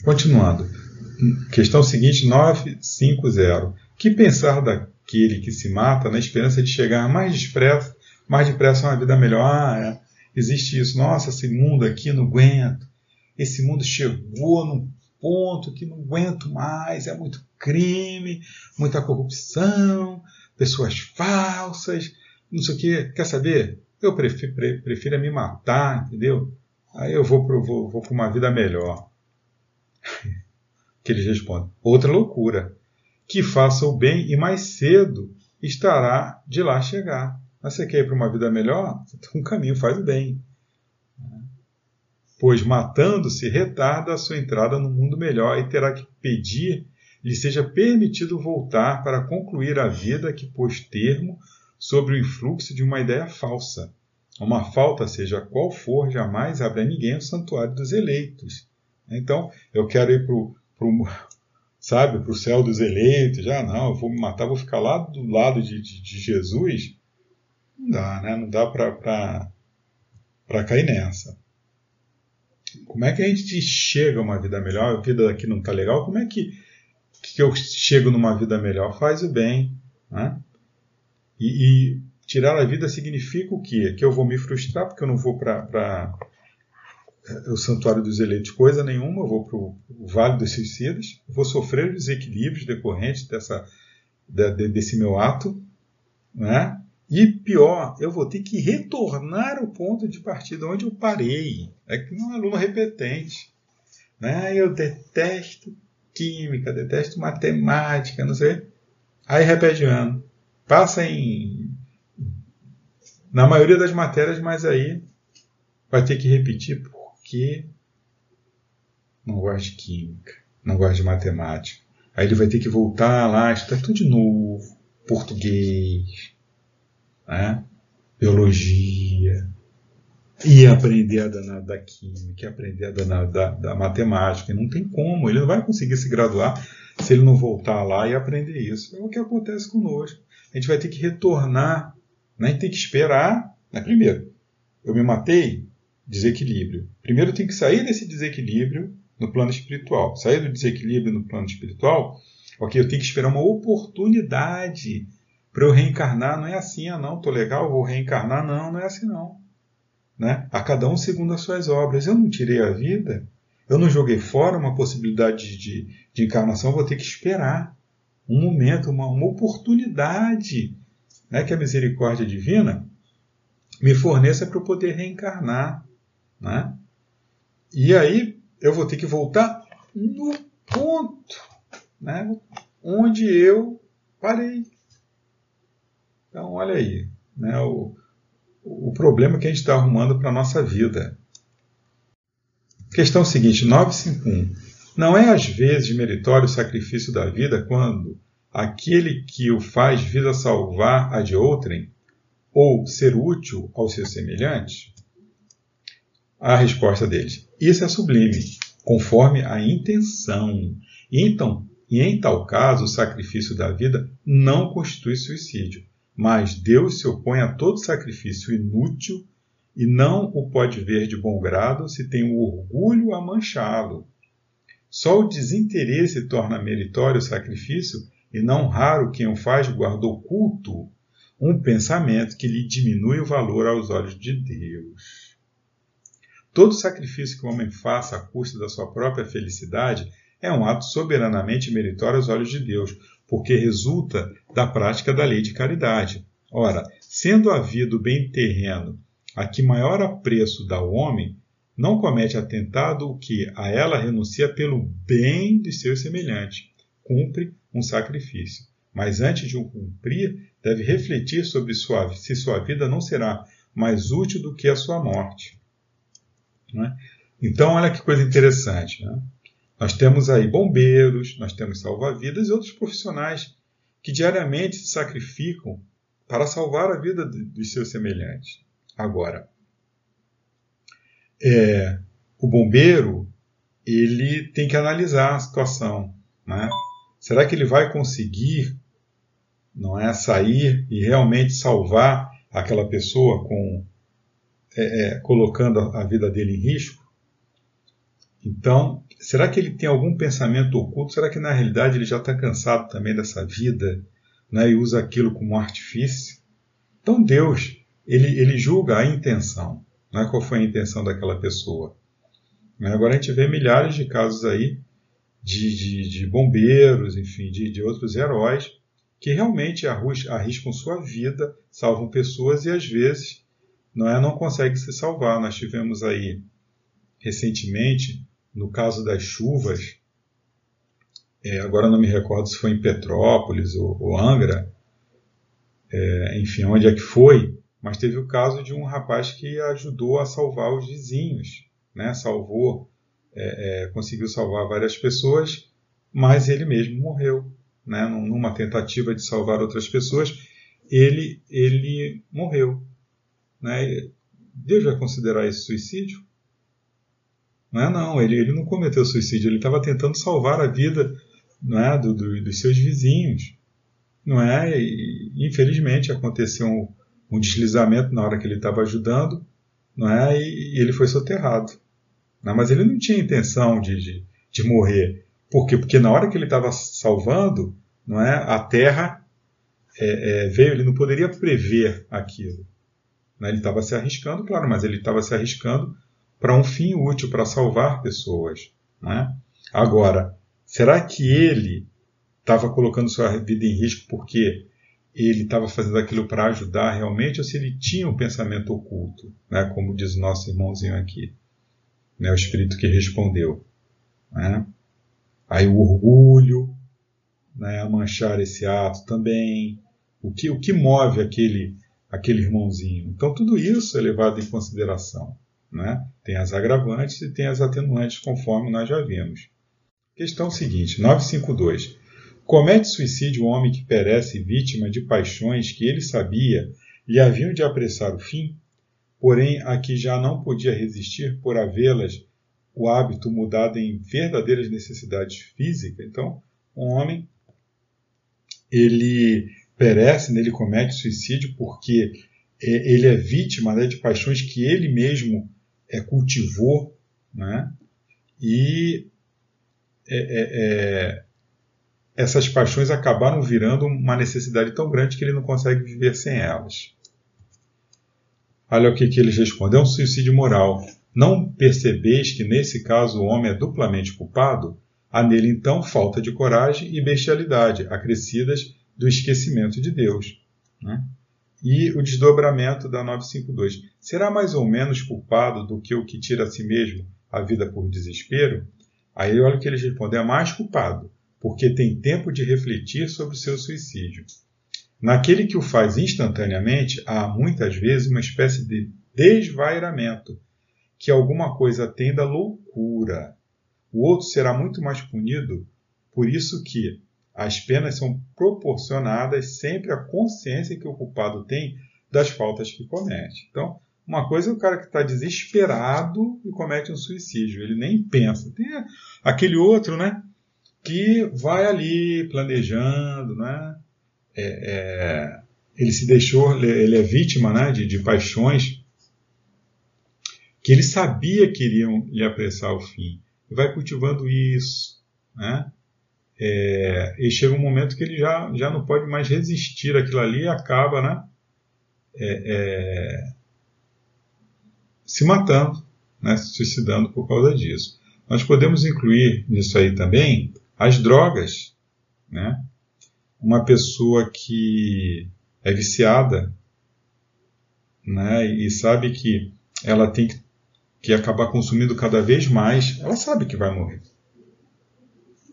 Continuando. Questão seguinte, 950. Que pensar da, aquele que se mata na esperança de chegar mais depressa, mais depressa a uma vida melhor. Ah, é, existe isso. Nossa, esse mundo aqui não aguento. Esse mundo chegou num ponto que não aguento mais. É muito crime, muita corrupção, pessoas falsas, não sei o que. Quer saber? Eu prefiro, prefiro me matar, entendeu? Aí eu vou para vou, vou uma vida melhor. que eles respondem: outra loucura que faça o bem e mais cedo estará de lá chegar. Mas você quer ir para uma vida melhor? Um caminho faz o bem. Pois matando-se retarda a sua entrada no mundo melhor e terá que pedir lhe seja permitido voltar para concluir a vida que pôs termo sobre o influxo de uma ideia falsa. Uma falta, seja qual for, jamais abre a ninguém o santuário dos eleitos. Então, eu quero ir para o sabe, para o céu dos eleitos, já não, eu vou me matar, vou ficar lá do lado de, de, de Jesus. Não dá, né? Não dá para cair nessa. Como é que a gente chega a uma vida melhor? A vida aqui não está legal, como é que, que eu chego numa vida melhor? Faz o bem, né? E, e tirar a vida significa o quê? Que eu vou me frustrar porque eu não vou para o Santuário dos Eleitos coisa nenhuma, eu vou para o Vale dos Suicidas, vou sofrer os desequilíbrios decorrentes dessa, de, desse meu ato, né? e pior, eu vou ter que retornar ao ponto de partida onde eu parei. É que não é aluno repetente. Né? Eu detesto química, detesto matemática, não sei. Aí repete ano. Passa em. Na maioria das matérias, mas aí vai ter que repetir porque não gosta de química, não gosta de matemática. Aí ele vai ter que voltar lá, estudar tudo de novo, português, né? biologia, e aprender a danada da química, aprender a danada da, da matemática. Não tem como, ele não vai conseguir se graduar se ele não voltar lá e aprender isso. É o que acontece conosco. A gente vai ter que retornar, né? a gente tem que esperar. Né? Primeiro, eu me matei, desequilíbrio. Primeiro tem que sair desse desequilíbrio no plano espiritual. Sair do desequilíbrio no plano espiritual, ok, eu tenho que esperar uma oportunidade para eu reencarnar. Não é assim, ah não, tô legal, vou reencarnar. Não, não é assim não. Né? A cada um segundo as suas obras. Eu não tirei a vida, eu não joguei fora uma possibilidade de, de encarnação, vou ter que esperar um momento, uma, uma oportunidade né, que a misericórdia divina me forneça para eu poder reencarnar. Né? E aí eu vou ter que voltar no ponto né, onde eu parei. Então, olha aí, né, o, o problema que a gente está arrumando para a nossa vida. Questão seguinte, 951. Não é às vezes meritório o sacrifício da vida quando aquele que o faz visa salvar a de outrem ou ser útil ao seu semelhante? A resposta deles: Isso é sublime. conforme a intenção. Então, e em tal caso, o sacrifício da vida não constitui suicídio, mas Deus se opõe a todo sacrifício inútil e não o pode ver de bom grado se tem o orgulho a manchá-lo. Só o desinteresse torna meritório o sacrifício, e não raro quem o faz guarda oculto um pensamento que lhe diminui o valor aos olhos de Deus. Todo sacrifício que o homem faça à custa da sua própria felicidade é um ato soberanamente meritório aos olhos de Deus, porque resulta da prática da lei de caridade. Ora, sendo a vida o bem terreno a que maior apreço dá o homem, não comete atentado o que a ela renuncia pelo bem de seu semelhante, cumpre um sacrifício. Mas antes de o cumprir, deve refletir sobre sua, se sua vida não será mais útil do que a sua morte. Né? Então, olha que coisa interessante. Né? Nós temos aí bombeiros, nós temos salva-vidas e outros profissionais que diariamente se sacrificam para salvar a vida dos seus semelhantes. Agora, é, o bombeiro ele tem que analisar a situação. Né? Será que ele vai conseguir não é sair e realmente salvar aquela pessoa com é, é, colocando a vida dele em risco? Então, será que ele tem algum pensamento oculto? Será que na realidade ele já está cansado também dessa vida né, e usa aquilo como artifício? Então, Deus ele, ele julga a intenção, né? qual foi a intenção daquela pessoa. Agora a gente vê milhares de casos aí de, de, de bombeiros, enfim, de, de, outros heróis que realmente arriscam sua vida, salvam pessoas e às vezes não é não conseguem se salvar. Nós tivemos aí recentemente, no caso das chuvas, é, agora não me recordo se foi em Petrópolis ou, ou Angra, é, enfim, onde é que foi, mas teve o caso de um rapaz que ajudou a salvar os vizinhos, né? Salvou, é, é, conseguiu salvar várias pessoas, mas ele mesmo morreu, né? Numa tentativa de salvar outras pessoas, ele ele morreu, né? Deus vai considerar isso suicídio? Não é não, ele, ele não cometeu suicídio, ele estava tentando salvar a vida não é, do, do, dos seus vizinhos, não é? E, infelizmente aconteceu um, um deslizamento na hora que ele estava ajudando, não é? E, e, ele foi soterrado. Não, mas ele não tinha intenção de, de, de morrer. Por quê? Porque na hora que ele estava salvando, não é? A terra é, é, veio, ele não poderia prever aquilo. Né? Ele estava se arriscando, claro, mas ele estava se arriscando para um fim útil, para salvar pessoas. Né? Agora, será que ele estava colocando sua vida em risco porque ele estava fazendo aquilo para ajudar realmente ou se ele tinha um pensamento oculto, né, como diz o nosso irmãozinho aqui, né, o espírito que respondeu. Né? Aí o orgulho, né, a manchar esse ato também, o que, o que move aquele, aquele irmãozinho. Então tudo isso é levado em consideração. Né? Tem as agravantes e tem as atenuantes, conforme nós já vimos. Questão seguinte, 952. Comete suicídio o homem que perece vítima de paixões que ele sabia lhe haviam de apressar o fim, porém a que já não podia resistir por havê-las o hábito mudado em verdadeiras necessidades físicas. Então, um homem ele perece, né, ele comete suicídio porque é, ele é vítima né, de paixões que ele mesmo é, cultivou, né? E é, é, é essas paixões acabaram virando uma necessidade tão grande que ele não consegue viver sem elas. Olha o que, que eles respondem: é um suicídio moral. Não percebeis que nesse caso o homem é duplamente culpado? Há nele então falta de coragem e bestialidade, acrescidas do esquecimento de Deus. Né? E o desdobramento da 952. Será mais ou menos culpado do que o que tira a si mesmo a vida por desespero? Aí olha o que eles respondem: é mais culpado, porque tem tempo de refletir sobre o seu suicídio. Naquele que o faz instantaneamente, há muitas vezes uma espécie de desvairamento, que alguma coisa tem da loucura. O outro será muito mais punido, por isso que as penas são proporcionadas sempre à consciência que o culpado tem das faltas que comete. Então, Uma coisa é o cara que está desesperado e comete um suicídio, ele nem pensa. Tem aquele outro, né? Que vai ali planejando, né? É, é, ele se deixou, ele é vítima né, de, de paixões que ele sabia que iriam lhe apressar o fim. E vai cultivando isso, né? É, e chega um momento que ele já, já não pode mais resistir àquilo ali e acaba, né? É, é, se matando, né? se suicidando por causa disso. Nós podemos incluir nisso aí também as drogas, né? Uma pessoa que é viciada, né? E sabe que ela tem que que acabar consumindo cada vez mais, ela sabe que vai morrer.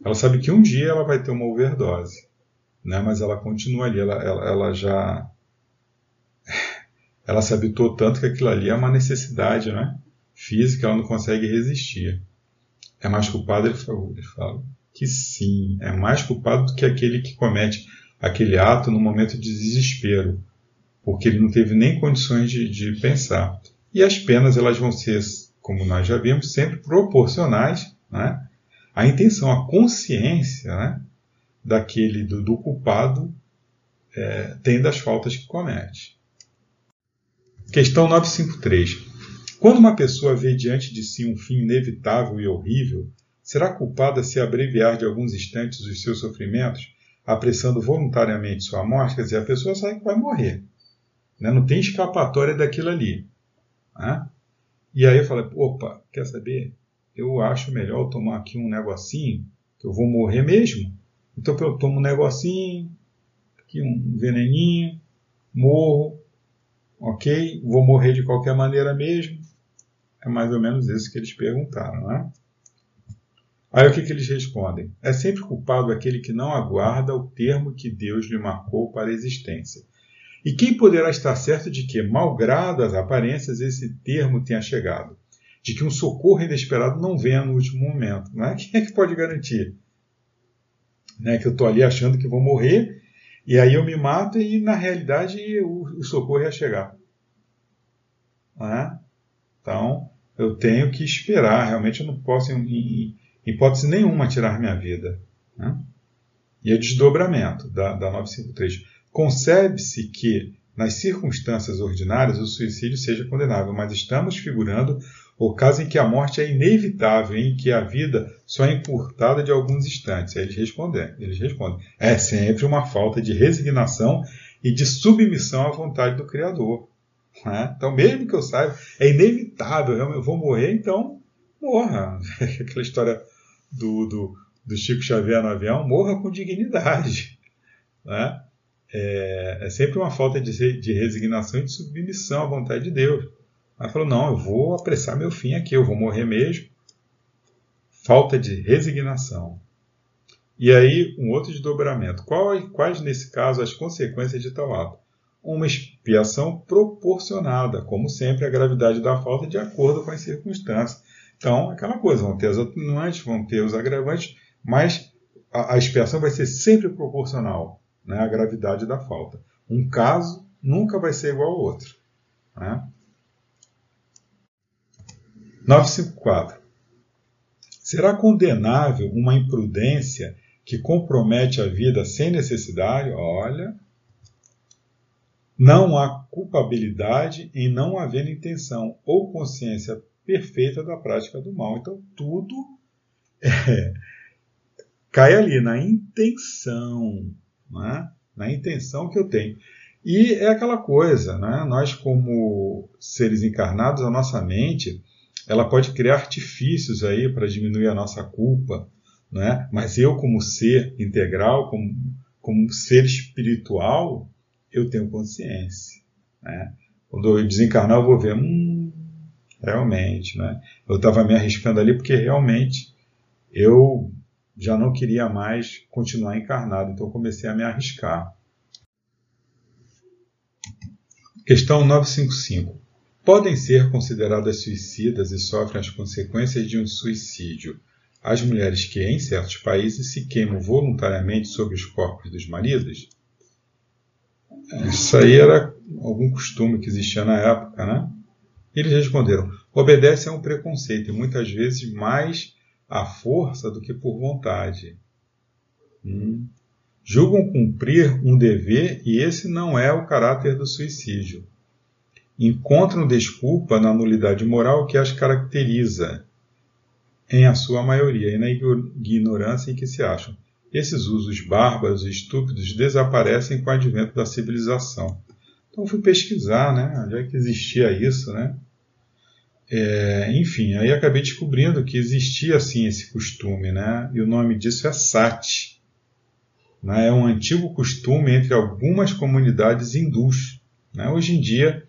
Ela sabe que um dia ela vai ter uma overdose, né? mas ela continua ali, ela, ela, ela já. Ela se habituou tanto que aquilo ali é uma necessidade né? física, ela não consegue resistir. É mais culpado, ele falou, ele fala que sim, é mais culpado do que aquele que comete aquele ato no momento de desespero, porque ele não teve nem condições de, de pensar. E as penas elas vão ser, como nós já vimos, sempre proporcionais né, à intenção, à consciência né, daquele do, do culpado é, tem das faltas que comete. Questão 953. Quando uma pessoa vê diante de si um fim inevitável e horrível, será culpada se abreviar de alguns instantes os seus sofrimentos, apressando voluntariamente sua morte? Quer dizer, a pessoa sabe que vai morrer. Né? Não tem escapatória daquilo ali. Né? E aí eu falei, opa, quer saber? Eu acho melhor tomar aqui um negocinho, que eu vou morrer mesmo. Então eu tomo um negocinho, aqui um veneninho, morro, ok? Vou morrer de qualquer maneira mesmo. É mais ou menos isso que eles perguntaram, né? Aí o que, que eles respondem? É sempre culpado aquele que não aguarda o termo que Deus lhe marcou para a existência. E quem poderá estar certo de que, malgrado as aparências, esse termo tenha chegado? De que um socorro inesperado não venha no último momento? Não é? Quem é que pode garantir? Né? Que eu estou ali achando que vou morrer, e aí eu me mato e, na realidade, o, o socorro ia chegar. É? Então, eu tenho que esperar. Realmente, eu não posso, em, hipótese nenhuma, tirar minha vida. Né? E é o desdobramento da, da 953. Concebe-se que, nas circunstâncias ordinárias, o suicídio seja condenável, mas estamos figurando o caso em que a morte é inevitável, em que a vida só é encurtada de alguns instantes. Aí eles respondem, eles respondem: é sempre uma falta de resignação e de submissão à vontade do Criador. Né? Então, mesmo que eu saiba, é inevitável, eu vou morrer, então morra. Aquela história do, do, do Chico Xavier no avião: morra com dignidade. Né? é, é sempre uma falta de, de, resignação e de submissão à vontade de Deus. Ela falou: não, eu vou apressar meu fim aqui, eu vou morrer mesmo. Falta de resignação. E aí, um outro desdobramento. Quais, quais, nesse caso, as consequências de tal ato? Uma expiação proporcionada, como sempre, a gravidade da falta de acordo com as circunstâncias. Então, aquela coisa, vão ter os atenuantes, vão ter os agravantes, mas a, a expiação vai ser sempre proporcional né, a gravidade da falta. Um caso nunca vai ser igual ao outro. Né? 954. Será condenável uma imprudência que compromete a vida sem necessidade? Olha. Não há culpabilidade em não haver intenção ou consciência perfeita da prática do mal. Então, tudo é, cai ali na intenção né? na intenção que eu tenho. E é aquela coisa, né? nós como seres encarnados, a nossa mente, ela pode criar artifícios aí para diminuir a nossa culpa, né? mas eu como ser integral, como, como ser espiritual, eu tenho consciência. Né? Quando eu desencarnar, eu vou ver, hum, realmente, né? eu estava me arriscando ali porque realmente eu já não queria mais continuar encarnado, então comecei a me arriscar. Questão 955. Podem ser consideradas suicidas e sofrem as consequências de um suicídio as mulheres que, em certos países, se queimam voluntariamente sobre os corpos dos maridos? Isso aí era algum costume que existia na época, né? Eles responderam: obedece a um preconceito e muitas vezes mais à força do que por vontade. Hum. Julgam cumprir um dever e esse não é o caráter do suicídio. Encontram desculpa na nulidade moral que as caracteriza, em a sua maioria, e na ignorância em que se acham. Esses usos bárbaros e estúpidos desaparecem com o advento da civilização. Então fui pesquisar, né? Onde é que existia isso, né? É, enfim, aí acabei descobrindo que existia assim esse costume, né? E o nome disso é sati. Né? É um antigo costume entre algumas comunidades hindus. Né? Hoje em dia,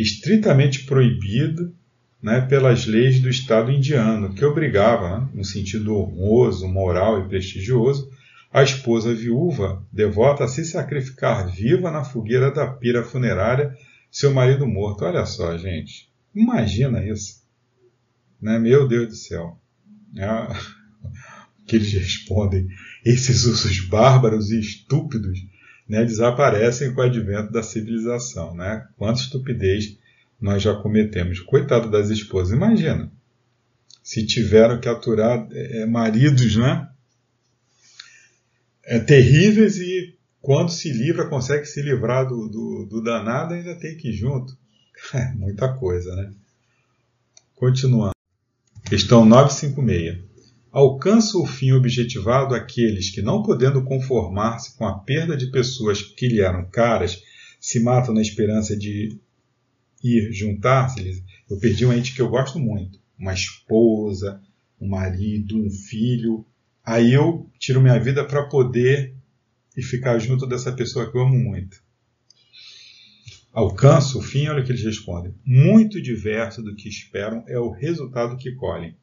estritamente proibido né, pelas leis do Estado indiano, que obrigava, né, no sentido honroso, moral e prestigioso, a esposa viúva devota a se sacrificar viva na fogueira da pira funerária, seu marido morto. Olha só, gente. Imagina isso. Né? Meu Deus do céu. É, que eles respondem. Esses usos bárbaros e estúpidos né, desaparecem com o advento da civilização. Né? Quanta estupidez nós já cometemos. Coitado das esposas. Imagina. Se tiveram que aturar é, maridos, né? é, terríveis e quando se livra, consegue se livrar do, do, do danado, ainda tem que ir junto. É muita coisa, né? Continuando. Questão 956. Alcança o fim objetivado aqueles que, não podendo conformar-se com a perda de pessoas que lhe eram caras, se matam na esperança de ir juntar-se. Eu perdi um ente que eu gosto muito, uma esposa, um marido, um filho, Aí eu tiro minha vida para poder e ficar junto dessa pessoa que eu amo muito. Alcanço o fim, olha o que eles respondem. Muito diverso do que esperam é o resultado que colhem.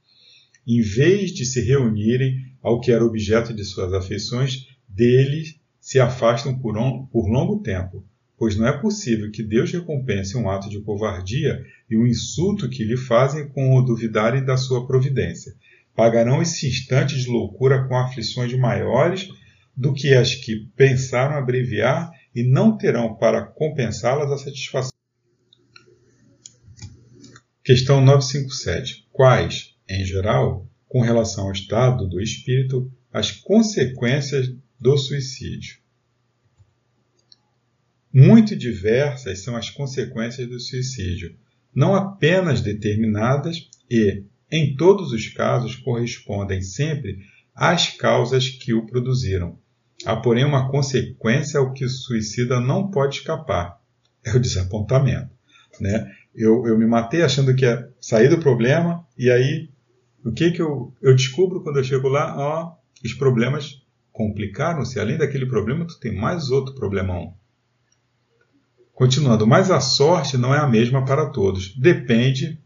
Em vez de se reunirem ao que era objeto de suas afeições, deles se afastam por, um, por longo tempo, pois não é possível que Deus recompense um ato de covardia e o um insulto que lhe fazem com o duvidarem da sua providência pagarão esse instante de loucura com aflições maiores do que as que pensaram abreviar e não terão para compensá-las a satisfação. Questão 957. Quais, em geral, com relação ao estado do espírito, as consequências do suicídio? Muito diversas são as consequências do suicídio, não apenas determinadas e, em todos os casos, correspondem sempre às causas que o produziram. Há, porém, uma consequência ao que o suicida não pode escapar: é o desapontamento. Né? Eu, eu me matei achando que ia sair do problema, e aí o que, que eu, eu descubro quando eu chego lá? Ó, os problemas complicaram-se. Além daquele problema, tu tem mais outro problemão. Continuando, mas a sorte não é a mesma para todos. Depende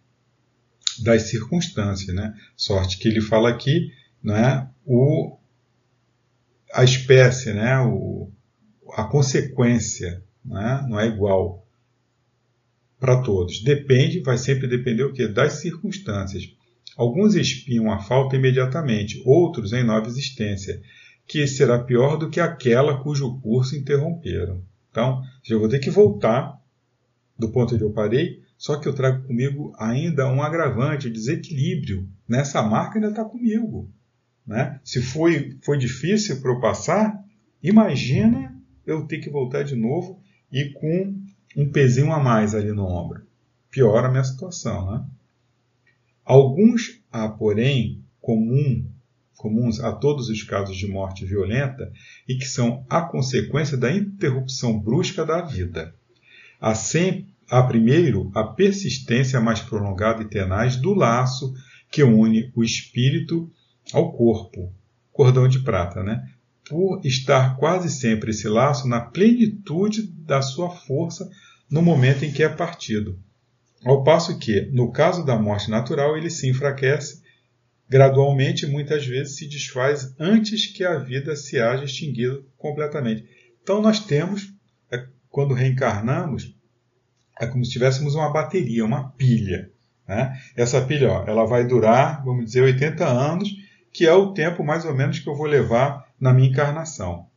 das circunstâncias, né? Sorte que ele fala aqui, né? O a espécie, né? O, a consequência, né? Não é igual para todos. Depende, vai sempre depender o que das circunstâncias. Alguns espiam a falta imediatamente, outros em nova existência, que será pior do que aquela cujo curso interromperam. Então, eu vou ter que voltar do ponto onde eu parei só que eu trago comigo ainda um agravante, um desequilíbrio. Nessa marca ainda está comigo. Né? Se foi, foi difícil para eu passar, imagina eu ter que voltar de novo e com um pezinho a mais ali no ombro. Piora a minha situação. Né? Alguns há, porém, comum, comuns a todos os casos de morte violenta e que são a consequência da interrupção brusca da vida. Há sempre Há primeiro a persistência mais prolongada e tenaz do laço que une o espírito ao corpo, cordão de prata, né? Por estar quase sempre esse laço na plenitude da sua força no momento em que é partido. Ao passo que, no caso da morte natural, ele se enfraquece gradualmente e muitas vezes se desfaz antes que a vida se haja extinguido completamente. Então nós temos, é, quando reencarnamos, é como se tivéssemos uma bateria, uma pilha. Né? Essa pilha ó, ela vai durar, vamos dizer, 80 anos, que é o tempo mais ou menos que eu vou levar na minha encarnação.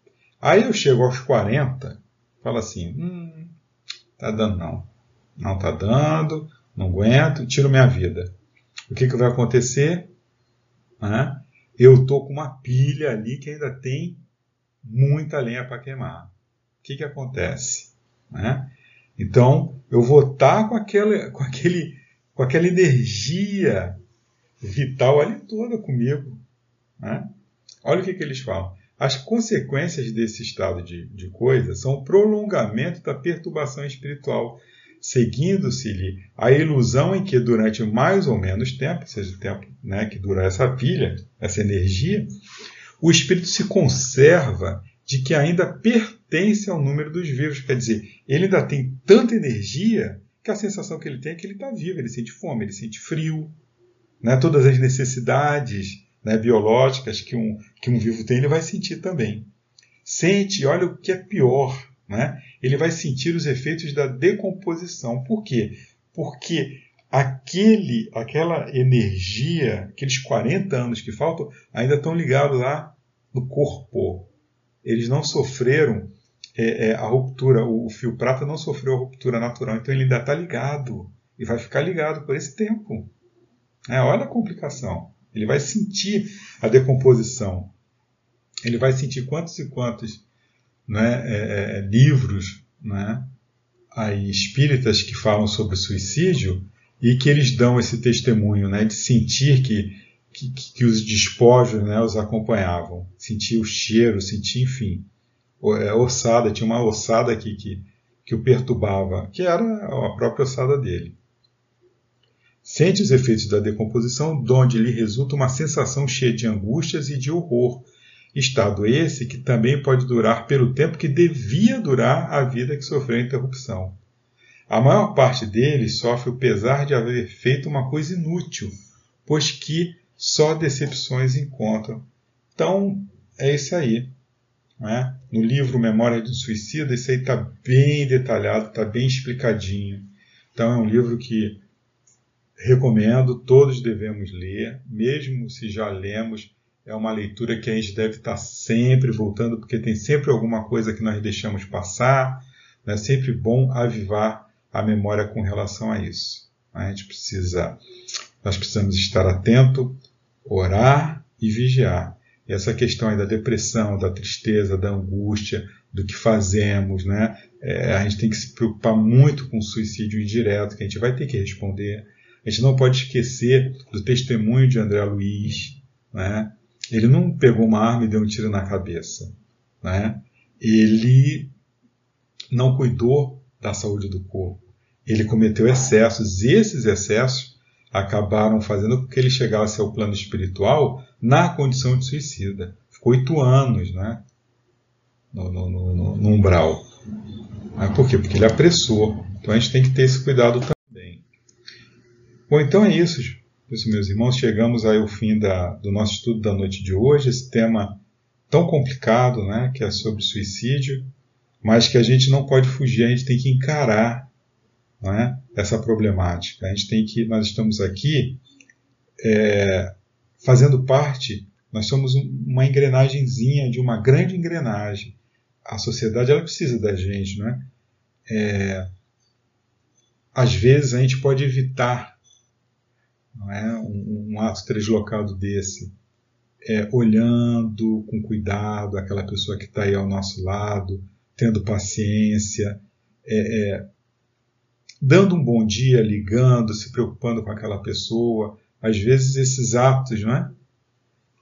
Aí eu chego aos 40, falo assim, hum, tá dando não. Não tá dando, não aguento, tiro minha vida. O que, que vai acontecer? Ah, eu estou com uma pilha ali que ainda tem muita lenha para queimar. O que, que acontece? Né? Então, eu vou estar tá com, aquela, com, aquele, com aquela energia vital ali toda comigo. Né? Olha o que, que eles falam. As consequências desse estado de, de coisa são o prolongamento da perturbação espiritual, seguindo-se-lhe a ilusão em que durante mais ou menos tempo, seja, o tempo né, que dura essa pilha, essa energia, o espírito se conserva de que ainda pertence ao número dos vivos. Quer dizer, ele ainda tem tanta energia que a sensação que ele tem é que ele está vivo, ele sente fome, ele sente frio, né? todas as necessidades né, biológicas que um, que um vivo tem, ele vai sentir também. Sente, olha o que é pior, né? ele vai sentir os efeitos da decomposição. Por quê? Porque aquele, aquela energia, aqueles 40 anos que faltam, ainda estão ligados lá no corpo. Eles não sofreram é, é, a ruptura, o, o fio prata não sofreu a ruptura natural, então ele ainda está ligado e vai ficar ligado por esse tempo. É, olha a complicação. Ele vai sentir a decomposição. Ele vai sentir quantos e quantos né, é, é, livros né, aí, espíritas que falam sobre suicídio e que eles dão esse testemunho né, de sentir que, que, que os despojos né, os acompanhavam, sentir o cheiro, sentir, enfim, é, ossada, tinha uma ossada aqui que, que o perturbava, que era a própria ossada dele. Sente os efeitos da decomposição, donde lhe resulta uma sensação cheia de angústias e de horror. Estado esse que também pode durar pelo tempo que devia durar a vida que sofreu a interrupção. A maior parte deles sofre o pesar de haver feito uma coisa inútil, pois que só decepções encontram. Então, é isso aí. Né? No livro Memória um Suicida, isso aí está bem detalhado, está bem explicadinho. Então, é um livro que recomendo, todos devemos ler, mesmo se já lemos, é uma leitura que a gente deve estar sempre voltando, porque tem sempre alguma coisa que nós deixamos passar, é sempre bom avivar a memória com relação a isso. A gente precisa, nós precisamos estar atento, orar e vigiar. E essa questão aí da depressão, da tristeza, da angústia, do que fazemos, né? É, a gente tem que se preocupar muito com o suicídio indireto, que a gente vai ter que responder. A gente não pode esquecer do testemunho de André Luiz. Né? Ele não pegou uma arma e deu um tiro na cabeça. Né? Ele não cuidou da saúde do corpo. Ele cometeu excessos e esses excessos acabaram fazendo com que ele chegasse ao plano espiritual na condição de suicida. Ficou oito anos né? no, no, no, no umbral. Mas por quê? Porque ele apressou. Então a gente tem que ter esse cuidado também. Bom, então é isso, meus irmãos. Chegamos aí ao fim da, do nosso estudo da noite de hoje. Esse tema tão complicado, né, que é sobre suicídio, mas que a gente não pode fugir. A gente tem que encarar, é, essa problemática. A gente tem que, nós estamos aqui é, fazendo parte. Nós somos uma engrenagemzinha de uma grande engrenagem. A sociedade ela precisa da gente, não é? é às vezes a gente pode evitar não é? um, um ato deslocado desse, é, olhando com cuidado aquela pessoa que está aí ao nosso lado, tendo paciência, é, é, dando um bom dia, ligando, se preocupando com aquela pessoa. Às vezes esses atos, não é?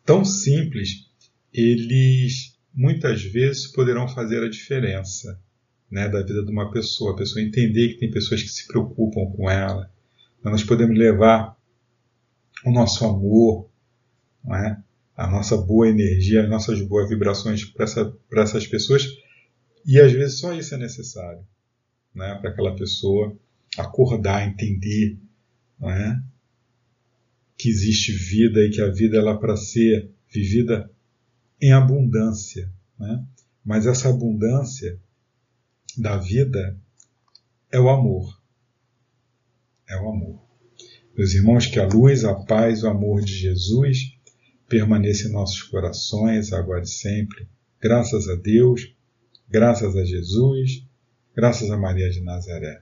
Tão simples, eles muitas vezes poderão fazer a diferença né, da vida de uma pessoa. A pessoa entender que tem pessoas que se preocupam com ela. Nós podemos levar o nosso amor, não é? a nossa boa energia, as nossas boas vibrações para essa, essas pessoas. E às vezes só isso é necessário né? para aquela pessoa acordar, entender é? que existe vida e que a vida ela é para ser vivida em abundância. Né? Mas essa abundância da vida é o amor. É o amor. Meus irmãos, que a luz, a paz, o amor de Jesus permaneça em nossos corações agora e sempre. Graças a Deus, graças a Jesus, graças a Maria de Nazaré.